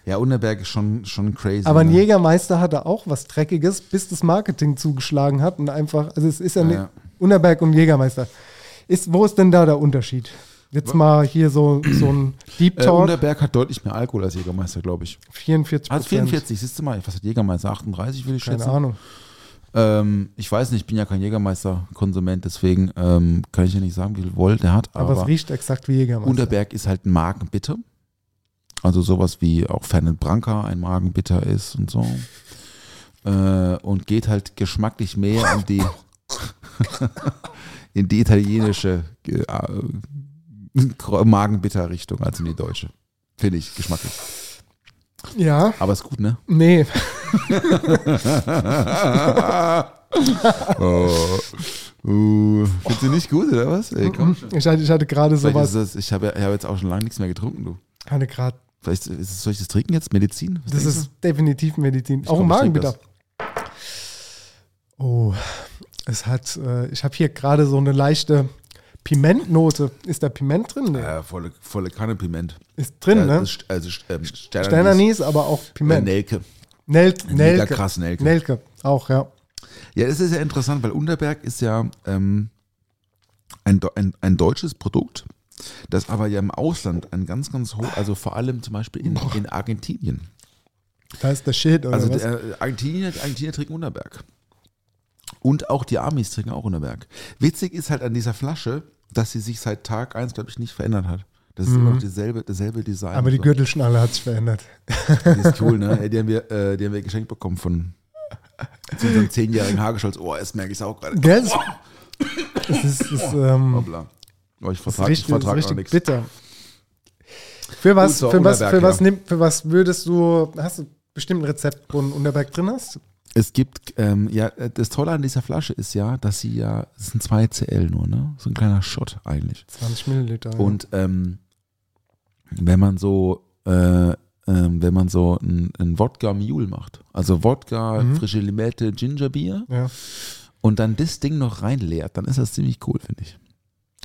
Ja, Unterberg ist schon, schon crazy. Aber ein ne? Jägermeister hatte auch was Dreckiges, bis das Marketing zugeschlagen hat und einfach, also es ist ja, Ja, nicht ja. Unterberg und Jägermeister. Ist, wo ist denn da der Unterschied? Jetzt mal hier so, so ein *clears throat* Deep Äh, Talk. Unterberg hat deutlich mehr Alkohol als Jägermeister, glaube ich. 44 Also 44, siehst du mal, was hat Jägermeister? 38 will ich Keine schätzen. Ahnung. Ähm, ich weiß nicht, ich bin ja kein Jägermeister-Konsument, deswegen ähm, kann ich ja nicht sagen, wie viel Volt der hat. Aber, Aber, es riecht exakt wie Jägermeister. Unterberg ist halt ein Magenbitter. Also sowas wie auch Fernet Branca ein Magenbitter ist und so. Äh, und geht halt geschmacklich mehr in die, *laughs* in die italienische äh, äh, Magenbitter-Richtung als in die deutsche. Finde ich geschmacklich. Ja, Aber ist gut, ne? nee. *laughs* oh. Uh, findest du nicht gut, oder was? Ey, komm. Ich hatte, ich hatte gerade sowas. das, ich habe ich habe jetzt auch schon lange nichts mehr getrunken, du. Hatte gerade. Vielleicht ist es, soll ich das trinken jetzt? Medizin? Was Das ist definitiv Medizin. Auch ich trink Magenbitter. Oh, es hat. Äh, ich habe hier gerade so eine leichte Pimentnote. Ist da Piment drin? Nee. Äh, volle, volle Kanne Piment. Ist drin, ja, ne? Ist, also ähm, Sternanis. Sternanis, aber auch Äh, Piment. Nelke. Nel Mega Nelke. krass Nelke. Nelke, auch, ja. Ja, das ist ja interessant, weil Unterberg ist ja ähm, ein, ein, ein deutsches Produkt, das aber ja im Ausland ein ganz, ganz hoch, also vor allem zum Beispiel in, in Argentinien. Da ist der Shit, oder Also was? der, Argentinier, Argentinier trinken Unterberg. Und auch die Amis trinken auch Unterberg. Witzig ist halt an dieser Flasche, dass sie sich seit Tag 1, glaube ich, nicht verändert hat. Das ist immer noch dieselbe, dasselbe Design. Mhm. aber die so. Gürtelschnalle hat sich verändert. Die ist cool, ne? Die haben wir, äh, die haben wir geschenkt bekommen von zu unserem zehnjährigen Hagescholz. Oh, jetzt merke ich es auch gerade. Gell? Es ist, es ist, ähm. Oh, ich vertrage richtig, ist vertrag richtig nichts. bitter. Für was, Gut, so, für, was, für, was ja. nimm, für was würdest du, hast du bestimmt ein Rezept, wo ein Unterberg drin hast? Es gibt, ähm, ja, äh, das Tolle an dieser Flasche ist ja, dass sie ja, es sind 2 CL nur, ne? So ein kleiner Shot eigentlich. 20 Milliliter. Und ähm, wenn man so, äh, ähm, wenn man so ein, ein Wodka Mule macht, also Wodka, Mhm. frische Limette, Gingerbier ja, und dann das Ding noch reinleert, dann ist das ziemlich cool, finde ich.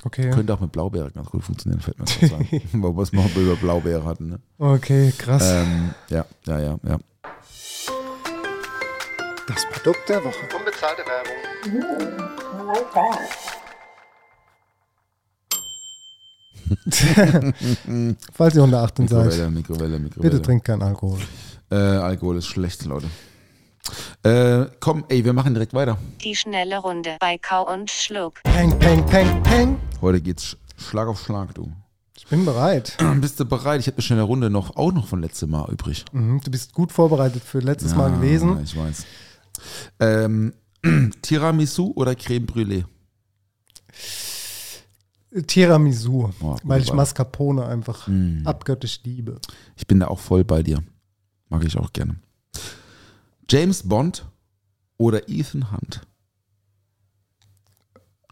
okay. Könnte auch mit Blaubeere ganz gut funktionieren, fällt mir kurz an. Weil wir es mal über Blaubeere hatten. Ne? Okay, krass. Ähm, ja, ja, ja, ja. Das Produkt der Woche. Unbezahlte Werbung. *laughs* Falls ihr unter 18 seid, Mikrowelle, Mikrowelle, Mikrowelle. bitte trinkt keinen Alkohol. Äh, Alkohol ist schlecht, Leute. Äh, komm, ey, wir machen direkt weiter. Die schnelle Runde bei Kau und Schluck. Peng, peng, peng, peng. Heute geht's Sch- Schlag auf Schlag, du. Ich bin bereit. *clears throat* Bist du bereit? Ich habe eine schnelle Runde noch, auch noch von letztem Mal übrig. Mhm, du bist gut vorbereitet für letztes Mal Ja, gewesen. Ich weiß. Ähm, *clears throat* Tiramisu oder Creme Brûlée? Tiramisu, Oh, weil ich Mascarpone einfach Mm. abgöttisch liebe. Ich bin da auch voll bei dir. Mag ich auch gerne. James Bond oder Ethan Hunt?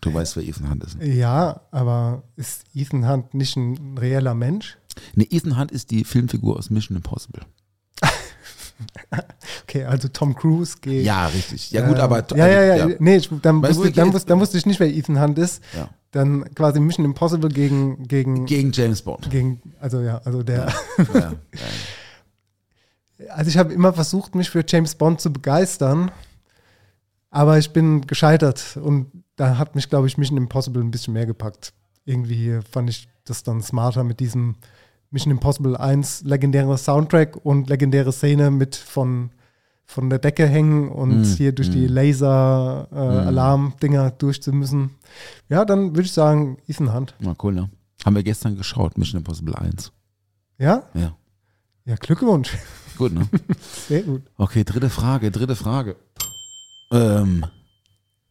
Du weißt, wer Ethan Hunt ist. ne? Ja, aber ist Ethan Hunt nicht ein reeller Mensch? Ne, Ethan Hunt ist die Filmfigur aus Mission Impossible. *laughs* Okay, also Tom Cruise gegen. Ja, richtig. Ja, gut, äh, aber. Ja, ja, ja. Nee, ich, dann, Weißt wusste, du, dann, wusste, dann wusste ich nicht, wer Ethan Hunt ist. Ja. Dann quasi Mission Impossible gegen. gegen, Gegen James Bond. gegen also ja, also der. *laughs* Ja, ja. Also ich habe immer versucht, mich für James Bond zu begeistern, aber ich bin gescheitert und da hat mich, glaube ich, Mission Impossible ein bisschen mehr gepackt. Irgendwie fand ich das dann smarter mit diesem Mission Impossible 1 legendärer Soundtrack und legendäre Szene mit von, von der Decke hängen und Mm, hier durch die mm. Laser-Alarm-Dinger durch zu müssen. Ja, dann würde ich sagen, Ethan Hunt. Na cool, ne? Haben wir gestern geschaut, Mission Impossible 1. Ja? Ja. Ja, Glückwunsch. Gut, ne? *laughs* Sehr gut. Okay, dritte Frage, dritte Frage. Ähm,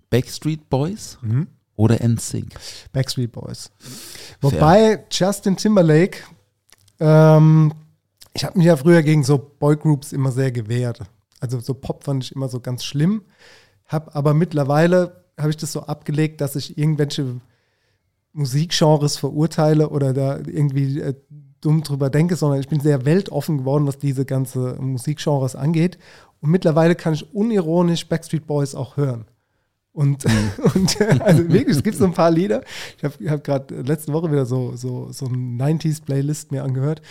Backstreet Boys Mhm. oder NSYNC? Backstreet Boys. Wobei Justin Timberlake, ähm, ich habe mich ja früher gegen so Boygroups immer sehr gewehrt. Also so Pop fand ich immer so ganz schlimm. Hab aber mittlerweile habe ich das so abgelegt, dass ich irgendwelche Musikgenres verurteile oder da irgendwie äh, dumm drüber denke, sondern ich bin sehr weltoffen geworden, was diese ganze Musikgenres angeht. Und mittlerweile kann ich unironisch Backstreet Boys auch hören. Und, *laughs* und äh, also wirklich, es gibt so ein paar Lieder. Ich habe hab gerade letzte Woche wieder so, so, so ein 90s-Playlist mir angehört.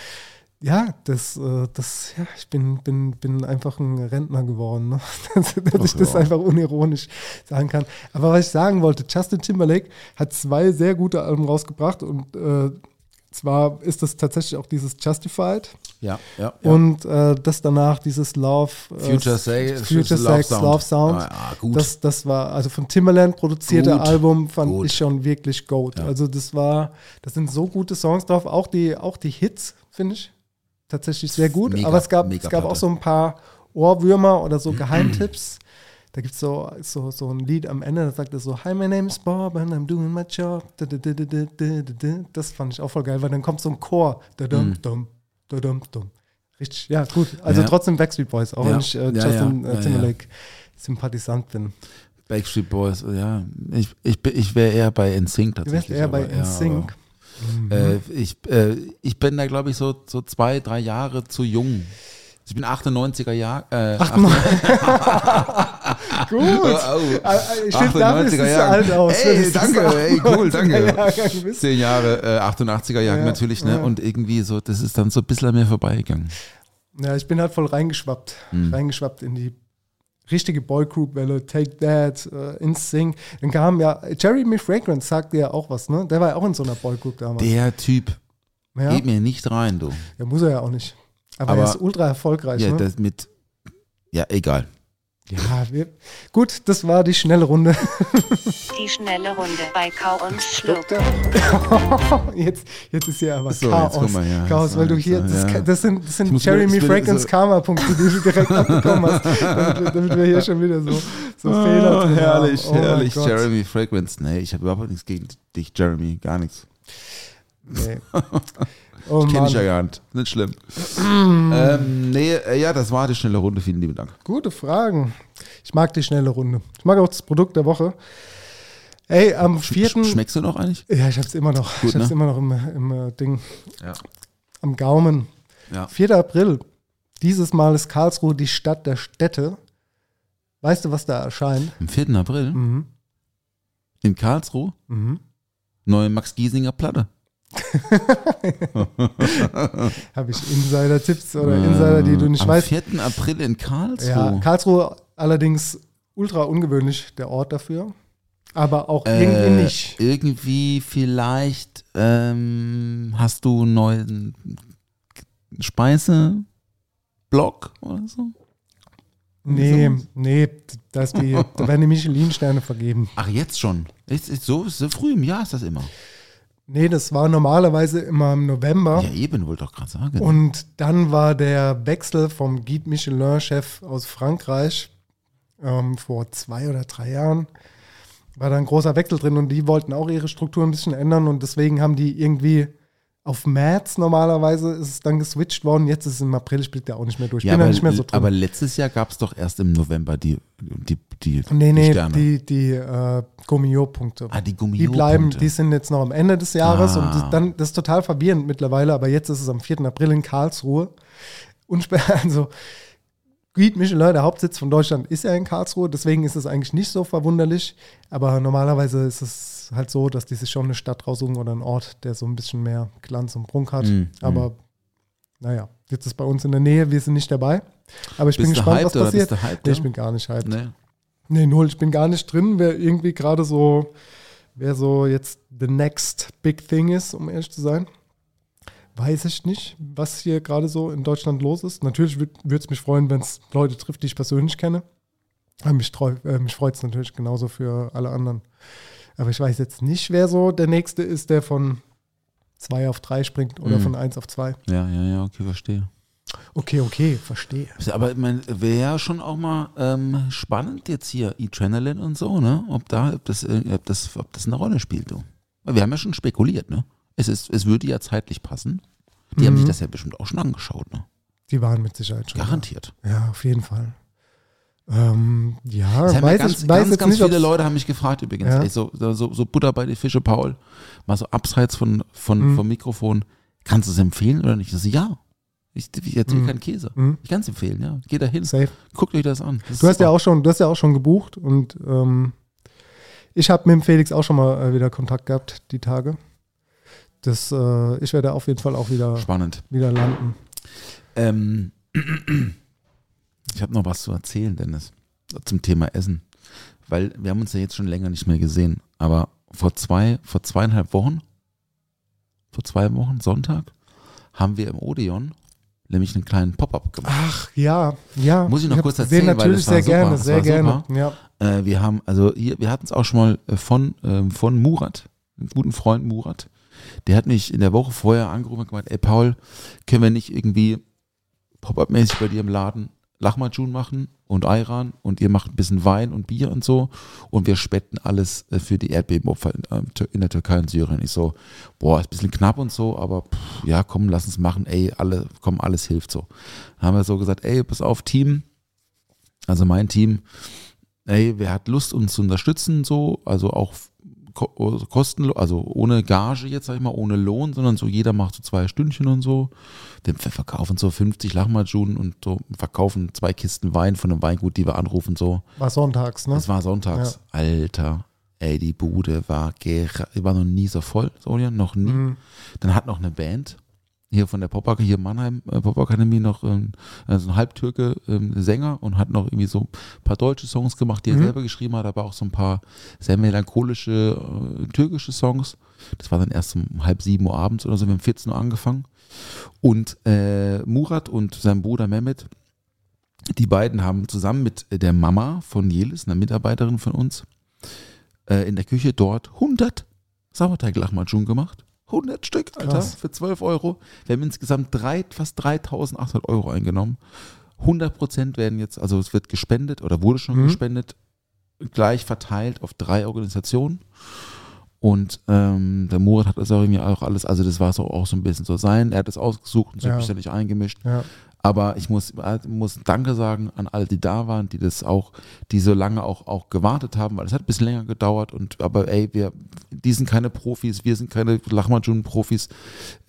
Ja, das, äh, das, ja, ich bin, bin, bin einfach ein Rentner geworden, ne? *laughs* dass, dass ich das ja. einfach unironisch sagen kann. Aber was ich sagen wollte, Justin Timberlake hat zwei sehr gute Alben rausgebracht und äh, zwar ist das tatsächlich auch dieses Justified Ja, ja. und äh, das danach dieses Love äh, Future Sex, Future Love Sex, Sound. Love Sound. Ah, ja, gut. Das, das war also von Timberland produzierte Gut, Album fand gut. ich schon wirklich goat. Ja. Also das war, das sind so gute Songs drauf, auch die, auch die Hits finde ich tatsächlich sehr gut. Mega- Aber es gab, es gab auch so ein paar Ohrwürmer oder so *clears throat* Geheimtipps. Da gibt es so, so, so ein Lied am Ende, da sagt er so, Hi, my name is Bob and I'm doing my job. Da, da, da, da, da, da, da, da. Das fand ich auch voll geil, weil dann kommt so ein Chor. Dum. Richtig, ja, gut. Also Ja. trotzdem Backstreet Boys, auch Ja. wenn ich äh, Justin ja. äh, Ja. Timberlake Sympathisant bin. Backstreet Boys, ja. Ich, ich, ich wäre eher bei NSYNC Du tatsächlich. wärst eher bei aber- ja, NSYNC. aber, Äh, ich, äh, ich bin da, glaube ich, so, so zwei, drei Jahre zu jung. Ich bin 98er Jahr. Äh, *laughs* *laughs* Gut. Oh, Äh, Ich finde, siehst du Jahrgang. alt aus. Ey, danke, ey, cool, 98er danke. Zehn Jahre, äh, 88er Jahr Ja, natürlich, ne? ja. Und irgendwie so, das ist dann so ein bisschen an mir vorbeigegangen. Ja, ich bin halt voll reingeschwappt. Hm. Reingeschwappt in die richtige Boygroup-Welle, Take That, uh, InSync. Dann kam ja, Jeremy Fragrance sagte ja auch was, ne? Der war ja auch in so einer Boygroup damals. Der Typ ja, geht mir nicht rein, du. ja, muss er ja auch nicht. Aber, Aber- er ist ultra erfolgreich, Ja, ne? das mit, ja, egal. Ja, wir, gut, das war die schnelle Runde. *laughs* Die schnelle Runde bei Kau und Schluck. *laughs* jetzt, jetzt ist hier aber So, Chaos. mal, ja. Chaos, weil du hier, So, das, ja. das sind, das sind Jeremy Fragrance so- Karma-Punkte, die du direkt *laughs* abbekommen hast, damit, wir- damit wir hier schon wieder so, so Fehler Oh, drin herrlich, haben. Oh mein herrlich. Gott. Jeremy Fragrance. Nee, ich habe überhaupt nichts gegen dich, Jeremy. Gar nichts. Nee. Oh Kenn ich ja gar nicht. Nicht schlimm. ähm, nee, äh, ja, das war die schnelle Runde. Vielen lieben Dank. Gute Fragen. Ich mag die schnelle Runde. Ich mag auch das Produkt der Woche. Ey, am vierten. Sch schmeckst du noch eigentlich? Ja, ich hab's immer noch. Gut, ich hab's ne? immer noch im, im äh, Ding. Ja. Am Gaumen. Ja. 4. April. Dieses Mal ist Karlsruhe die Stadt der Städte. Weißt du, was da erscheint? Am 4. April Mhm. in Karlsruhe Mhm. neue Max Giesinger Platte. *laughs* Habe ich Insider-Tipps oder Insider, die du nicht Am weißt? 4. April in Karlsruhe. Ja, Karlsruhe allerdings ultra ungewöhnlich, der Ort dafür. Aber auch irgendwie Äh, nicht. Irgendwie vielleicht ähm, hast du einen neuen Speiseblock oder so? Nee, nee, da, ist die, da werden die Michelin-Sterne vergeben. Ach, jetzt schon. Ist, ist so, so früh im Jahr ist das immer. Nee, das war normalerweise immer im November. Ja, eben, wollte ich doch gerade sagen. Und dann war der Wechsel vom Guide Michelin-Chef aus Frankreich ähm, vor zwei oder drei Jahren. War da ein großer Wechsel drin und die wollten auch ihre Struktur ein bisschen ändern und deswegen haben die irgendwie auf März normalerweise ist es dann geswitcht worden. Jetzt ist es im April, ich blick da auch nicht mehr durch. Ich ja, bin aber, nicht mehr so drin. aber letztes Jahr gab es doch erst im November die, die, die, nee, die nee, Sterne. die, die äh, Gomio-Punkte. ah, die Die Gummio bleiben, die sind jetzt noch am Ende des Jahres Ah. und das, dann, das ist total verwirrend mittlerweile, aber jetzt ist es am 4. April in Karlsruhe. Und *laughs* also, Guido Michelin, der Hauptsitz von Deutschland, ist ja in Karlsruhe, deswegen ist es eigentlich nicht so verwunderlich. Aber normalerweise ist es halt so, dass die sich schon eine Stadt raussuchen oder einen Ort, der so ein bisschen mehr Glanz und Prunk hat. Mhm. Aber naja, jetzt ist bei uns in der Nähe, wir sind nicht dabei. Aber ich bin Bist du gespannt, was passiert. hyped, nee, ich bin gar nicht hyped. Nee. Nee, null, ich bin gar nicht drin, wer irgendwie gerade so, wer so jetzt the next big thing ist, um ehrlich zu sein. Weiß ich nicht, was hier gerade so in Deutschland los ist. Natürlich würde es mich freuen, wenn es Leute trifft, die ich persönlich kenne. Aber mich, äh, mich freut es natürlich genauso für alle anderen. Aber ich weiß jetzt nicht, wer so der Nächste ist, der von 2 auf 3 springt oder Mhm. von 1 auf 2. Ja, ja, ja, okay, verstehe. Okay, okay, verstehe. Aber ich meine, wäre ja schon auch mal ähm, spannend jetzt hier, Adrenaline und so, ne? Ob da, ob das, äh, ob das, ob das eine Rolle spielt, du. Wir haben ja schon spekuliert, ne? Es, ist, es würde ja zeitlich passen. Die haben Mhm. sich das ja bestimmt auch schon angeschaut, ne? Die waren mit Sicherheit schon. da. Garantiert. Ja, auf jeden Fall. Ähm, ja, Das weiß ganz, ich, weiß ganz, ganz nicht, viele Leute haben mich gefragt übrigens, Ja. ey, so, so, so Butter bei die Fische, Paul, mal so abseits von, von, Mhm. vom Mikrofon, kannst du es empfehlen oder nicht? Ich so, ja. Ich, ich erzähle Mhm. keinen Käse. Mhm. Ich kann es empfehlen, ja. Geht da hin. Guckt euch das an. Das Du hast ja auch schon, du hast ja auch schon gebucht und ähm, ich habe mit dem Felix auch schon mal äh, wieder Kontakt gehabt, die Tage. Das, äh, ich werde auf jeden Fall auch wieder, spannend. wieder landen. Ähm, *clears throat* ich habe noch was zu erzählen, Dennis, zum Thema Essen. Weil wir haben uns ja jetzt schon länger nicht mehr gesehen. Aber vor zwei, vor zweieinhalb Wochen, vor zwei Wochen, Sonntag, haben wir im Odeon nämlich einen kleinen Pop-up gemacht. Ach ja, ja. Muss ich noch hab kurz erzählen, weil natürlich das war sehr super, gerne, sehr gerne. Ja. Äh, wir haben, also hier, wir hatten es auch schon mal äh, von, ähm, von Murat, einem guten Freund Murat. Der hat mich in der Woche vorher angerufen und gemeint, ey Paul, können wir nicht irgendwie Pop-up-mäßig bei dir im Laden Lachmajun machen und Ayran und ihr macht ein bisschen Wein und Bier und so und wir spenden alles äh, für die Erdbebenopfer in, ähm, in der Türkei und Syrien. Ich so, boah, ist ein bisschen knapp und so, aber pff, ja, komm, lass uns machen, ey, alle, komm, alles hilft so. Dann haben wir so gesagt, ey, pass auf, Team, also mein Team, ey, wer hat Lust, uns zu unterstützen, so, also auch kostenlos, also ohne Gage jetzt, sag ich mal, ohne Lohn, sondern so jeder macht so zwei Stündchen und so. Wir verkaufen so 50 Lachmajun und so verkaufen zwei Kisten Wein von einem Weingut, die wir anrufen, so. War sonntags, ne? Das war sonntags. Alter, ey, die Bude war, war noch nie so voll, so, ja, noch nie. Mhm. Dann hat noch eine Band hier von der Pop hier Mannheim äh, Pop Akademie noch ähm, also ein Halbtürke ähm, Sänger und hat noch irgendwie so ein paar deutsche Songs gemacht, die er Mhm. selber geschrieben hat, aber auch so ein paar sehr melancholische äh, türkische Songs. Das war dann erst um halb sieben Uhr abends oder so, wir haben 14 Uhr angefangen. Und äh, Murat und sein Bruder Mehmet, die beiden haben zusammen mit der Mama von Jelis, einer Mitarbeiterin von uns, äh, in der Küche dort 100 Sauerteig-Lachmatschun gemacht. 100 Stück, Alter, Krass. für 12 Euro. Wir haben insgesamt drei, fast 3.800 Euro eingenommen. 100 Prozent werden jetzt, also es wird gespendet oder wurde schon Mhm. gespendet, gleich verteilt auf drei Organisationen. Und ähm, der Murat hat das auch irgendwie auch alles, also das war so auch so ein bisschen so sein. Er hat es ausgesucht und sich ja. nicht eingemischt. Ja. Aber ich muss, äh, muss Danke sagen an alle, die da waren, die das auch, die so lange auch, auch gewartet haben, weil es hat ein bisschen länger gedauert und aber ey, wir, die sind keine Profis, wir sind keine Lachmajun-Profis.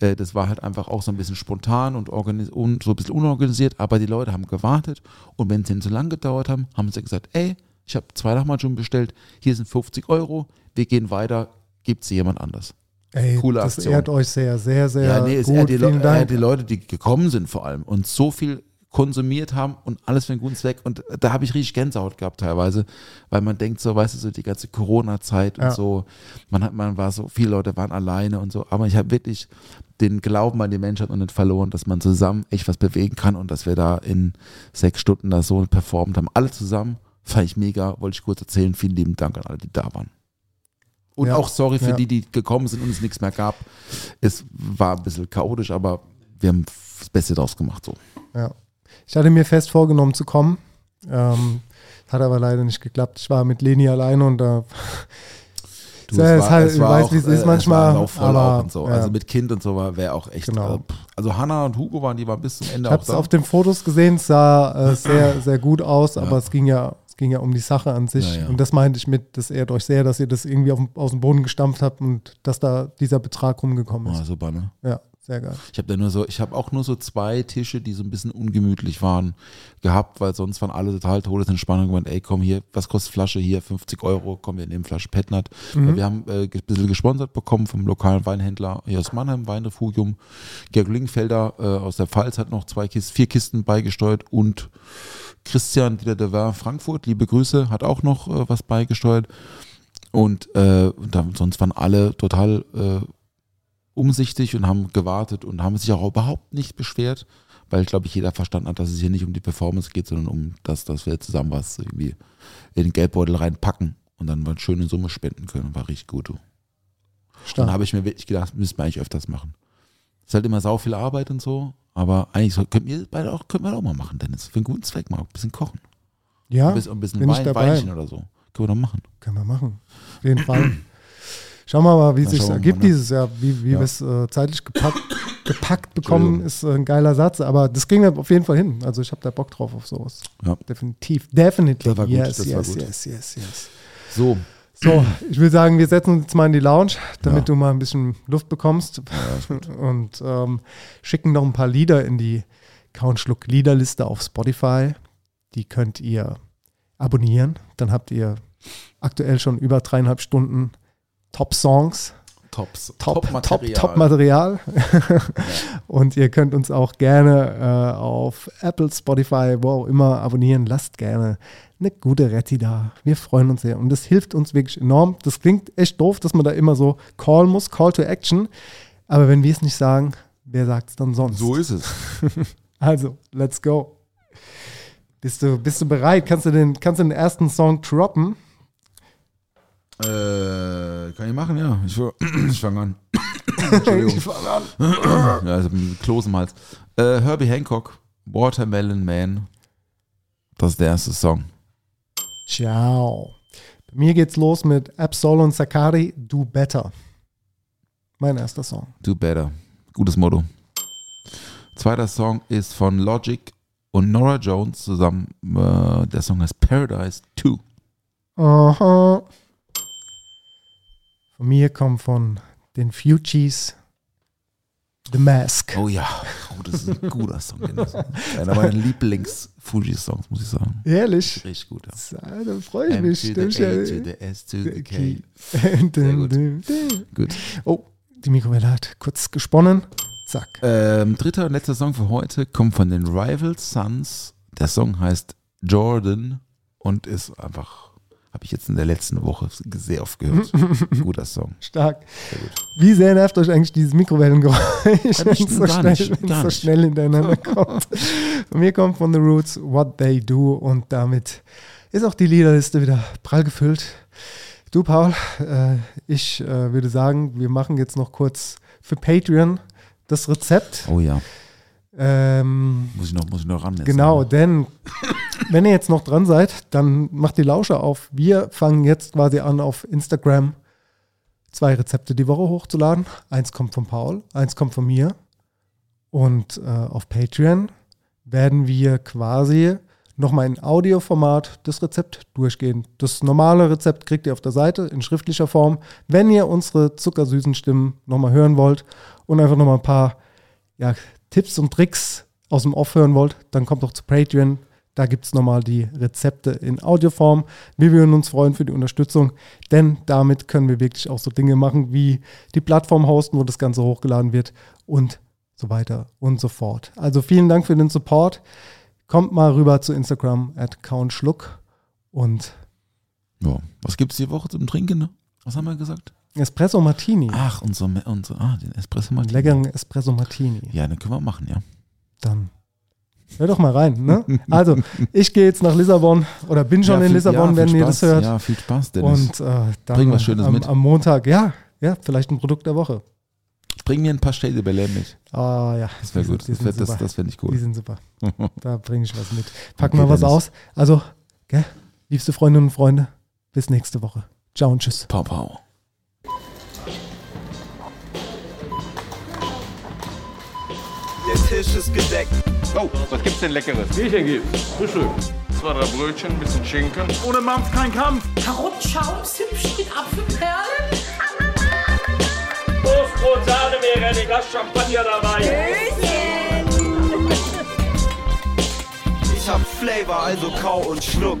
Äh, das war halt einfach auch so ein bisschen spontan und, und so ein bisschen unorganisiert, aber die Leute haben gewartet und wenn es ihnen zu lang gedauert haben, haben sie gesagt, ey, ich habe zwei Lachmajun bestellt, hier sind 50 Euro, wir gehen weiter, gibt sie jemand anders. Ey, Coole das Aktion. ehrt euch sehr, sehr, sehr Ja, nee, es gut. ehrt die, Le ehrt die Leute, die gekommen sind vor allem und so viel konsumiert haben und alles für einen guten Zweck. Und da habe ich richtig Gänsehaut gehabt teilweise, weil man denkt so, weißt du, so die ganze Corona-Zeit Ja. und so, man hat, man war so, viele Leute waren alleine und so, aber ich habe wirklich den Glauben an die Menschheit und nicht verloren, dass man zusammen echt was bewegen kann und dass wir da in sechs Stunden da so performt haben. Alle zusammen, fand ich mega, wollte ich kurz erzählen. Vielen lieben Dank an alle, die da waren. Und Ja. auch sorry für Ja. die, die gekommen sind und es nichts mehr gab. Es war ein bisschen chaotisch, aber wir haben das Beste draus gemacht. So. Ja. Ich hatte mir fest vorgenommen zu kommen. Ähm, hat aber leider nicht geklappt. Ich war mit Leni alleine und da. Du, Ja, es halt- ich weiß, wie es ist manchmal, auch voll aber, auch und so. ja. Also mit Kind und so war wäre auch echt. Genau. Äh, also Hannah und Hugo waren, die waren bis zum Ende Ich habe auch es auf den Fotos gesehen, es sah äh, sehr, *clears throat* sehr gut aus, aber Ja. es ging ja, es ging ja um die Sache an sich. Ja. Und das meinte ich mit, das ehrt euch sehr, dass ihr das irgendwie auf, aus dem Boden gestampft habt und dass da dieser Betrag rumgekommen ist. oh, super, ne? Ja, Sehr geil. Ich habe da nur so, ich habe auch nur so zwei Tische, die so ein bisschen ungemütlich waren, gehabt, weil sonst waren alle total Todesentspannung gemeint, ey, komm hier, was kostet Flasche hier? 50 Euro, komm, wir nehmen Flasche Petnat. Weil Wir haben äh, ein bisschen gesponsert bekommen vom lokalen Weinhändler hier aus Mannheim, Weinrefugium. Georg Lingfelder äh, aus der Pfalz hat noch zwei Kisten, vier Kisten beigesteuert und Christian Dieter de War Frankfurt, liebe Grüße, hat auch noch äh, was beigesteuert. Und äh, dann, sonst waren alle total äh, umsichtig und haben gewartet und haben sich auch überhaupt nicht beschwert, weil, glaube ich, jeder verstanden hat, dass es hier nicht um die Performance geht, sondern um das, dass wir zusammen was irgendwie in den Geldbeutel reinpacken und dann mal eine schöne Summe spenden können. War richtig gut. Du. Dann habe ich mir wirklich gedacht, müssten wir eigentlich öfters machen. Ist halt immer sau viel Arbeit und so, aber eigentlich so, könnten wir beide auch, könnten wir auch mal machen, Dennis. Für einen guten Zweck mal. Ein bisschen kochen. Ja, Ein bisschen, ein bisschen bin ich Wein, dabei. Weinchen oder so. Können wir doch machen. Können wir machen. Auf jeden Fall. Schauen wir mal, wie es sich ergibt ne? dieses Jahr, wie, wie Ja. wir es äh, zeitlich gepackt, *coughs* gepackt bekommen, ist äh, ein geiler Satz, aber das wir auf jeden Fall hin. Also ich habe da Bock drauf auf sowas. Ja. Definitiv. Definitely. Das war gut, yes, das war yes, yes, yes, yes. So, So, ich will sagen, wir setzen uns jetzt mal in die Lounge, damit Ja. du mal ein bisschen Luft bekommst *laughs* und ähm, schicken noch ein paar Lieder in die Countschluck Liederliste auf Spotify. Die könnt ihr abonnieren. Dann habt ihr aktuell schon über dreieinhalb Stunden Top-Songs, Tops. Top, Top, Top-Material. Top Material. *laughs* Und ihr könnt uns auch gerne äh, auf Apple, Spotify, wo auch immer abonnieren. Lasst gerne eine gute Retti da. Wir freuen uns sehr. Und das hilft uns wirklich enorm. Das klingt echt doof, dass man da immer so call muss, Call to Action. Aber wenn wir es nicht sagen, wer sagt es dann sonst? So ist es. *laughs* Also, let's go. Bist du, bist du bereit? Kannst du, den, kannst du den ersten Song droppen? Äh, kann ich machen, ja. Ich, *coughs* ich fange an. *coughs* Entschuldigung. *coughs* Ja, also mit Kloß im Hals. Äh, Herbie Hancock, Watermelon Man. Das ist der erste Song. Ciao. Bei mir geht's los mit Absol und Sakari, Do Better. Mein erster Song. Do Better. Gutes Motto. Zweiter Song ist von Logic und Nora Jones zusammen. Äh, der Song heißt Paradise 2. Aha. Von mir kommt von den Fugees The Mask. Oh ja, oh, das ist ein guter Song. Einer meiner *laughs* Lieblings-Fuji-Songs, muss ich sagen. Ehrlich? Richtig gut, ja. Ja, da freue ich M mich. to the A to the S to the K. Gut. Oh, die Mikrowelle hat kurz gesponnen. Zack. Ähm, dritter und letzter Song für heute kommt von den Rival Sons. Der Song heißt Jordan und ist einfach, habe ich jetzt in der letzten Woche sehr oft gehört. *laughs* Guter Song. Stark. Sehr gut. Wie sehr nervt euch eigentlich dieses Mikrowellengeräusch, wenn es so, schnell, so schnell hintereinander kommt? Von mir kommt von The Roots What They Do und damit ist auch die Liederliste wieder prall gefüllt. Du, Paul, äh, ich äh, würde sagen, wir machen jetzt noch kurz für Patreon das Rezept. Oh ja, Ähm, muss ich noch, muss ich noch ran. jetzt. Genau, denn wenn ihr jetzt noch dran seid, dann macht die Lauscher auf. Wir fangen jetzt quasi an, auf Instagram zwei Rezepte die Woche hochzuladen. Eins kommt von Paul, eins kommt von mir. Und äh, auf Patreon werden wir quasi nochmal in Audioformat das Rezept durchgehen. Das normale Rezept kriegt ihr auf der Seite in schriftlicher Form. Wenn ihr unsere zuckersüßen Stimmen nochmal hören wollt und einfach nochmal ein paar ja, Tipps und Tricks aus dem Off hören wollt, dann kommt doch zu Patreon. Da gibt es nochmal die Rezepte in Audioform. Wir würden uns freuen für die Unterstützung, denn damit können wir wirklich auch so Dinge machen wie die Plattform hosten, wo das Ganze hochgeladen wird und so weiter und so fort. Also vielen Dank für den Support. Kommt mal rüber zu Instagram at countschluck und Ja. Was gibt es die Woche zum Trinken? Ne? Was haben wir gesagt? Espresso Martini. Ach, unser, unser ah, den Espresso Martini. leckeren Espresso Martini. Ja, den können wir machen, ja. Dann hör doch mal rein. Ne? *laughs* Also, ich gehe jetzt nach Lissabon oder bin schon ja, in viel- Lissabon, ja, wenn viel ihr Spaß. das hört. Ja, viel Spaß, Dennis. Und äh, dann Bring was Schönes am, mit. am Montag, ja, ja, vielleicht ein Produkt der Woche. Bring mir ein paar Shade mit. Ah ja, Das wäre die gut. sind- die Das, das, das fände ich Die cool. sind super. *laughs* Da bringe ich was mit. Packen Okay, wir was aus. Also, gell, liebste Freundinnen und Freunde, bis nächste Woche. Ciao und tschüss. Pau, pau. Der Tisch ist gedeckt. Oh, was gibt's denn Leckeres? Bierchen gibt's. Frühstück. Zwei, drei Brötchen, ein bisschen Schinken. Ohne Mampf kein Kampf. Karottenschaum, Zimtschnitt, Apfelperlen. Prost, Brot, Sahne wäre ein Glas Champagner dabei. Ich hab Flavor, also kau und schluck.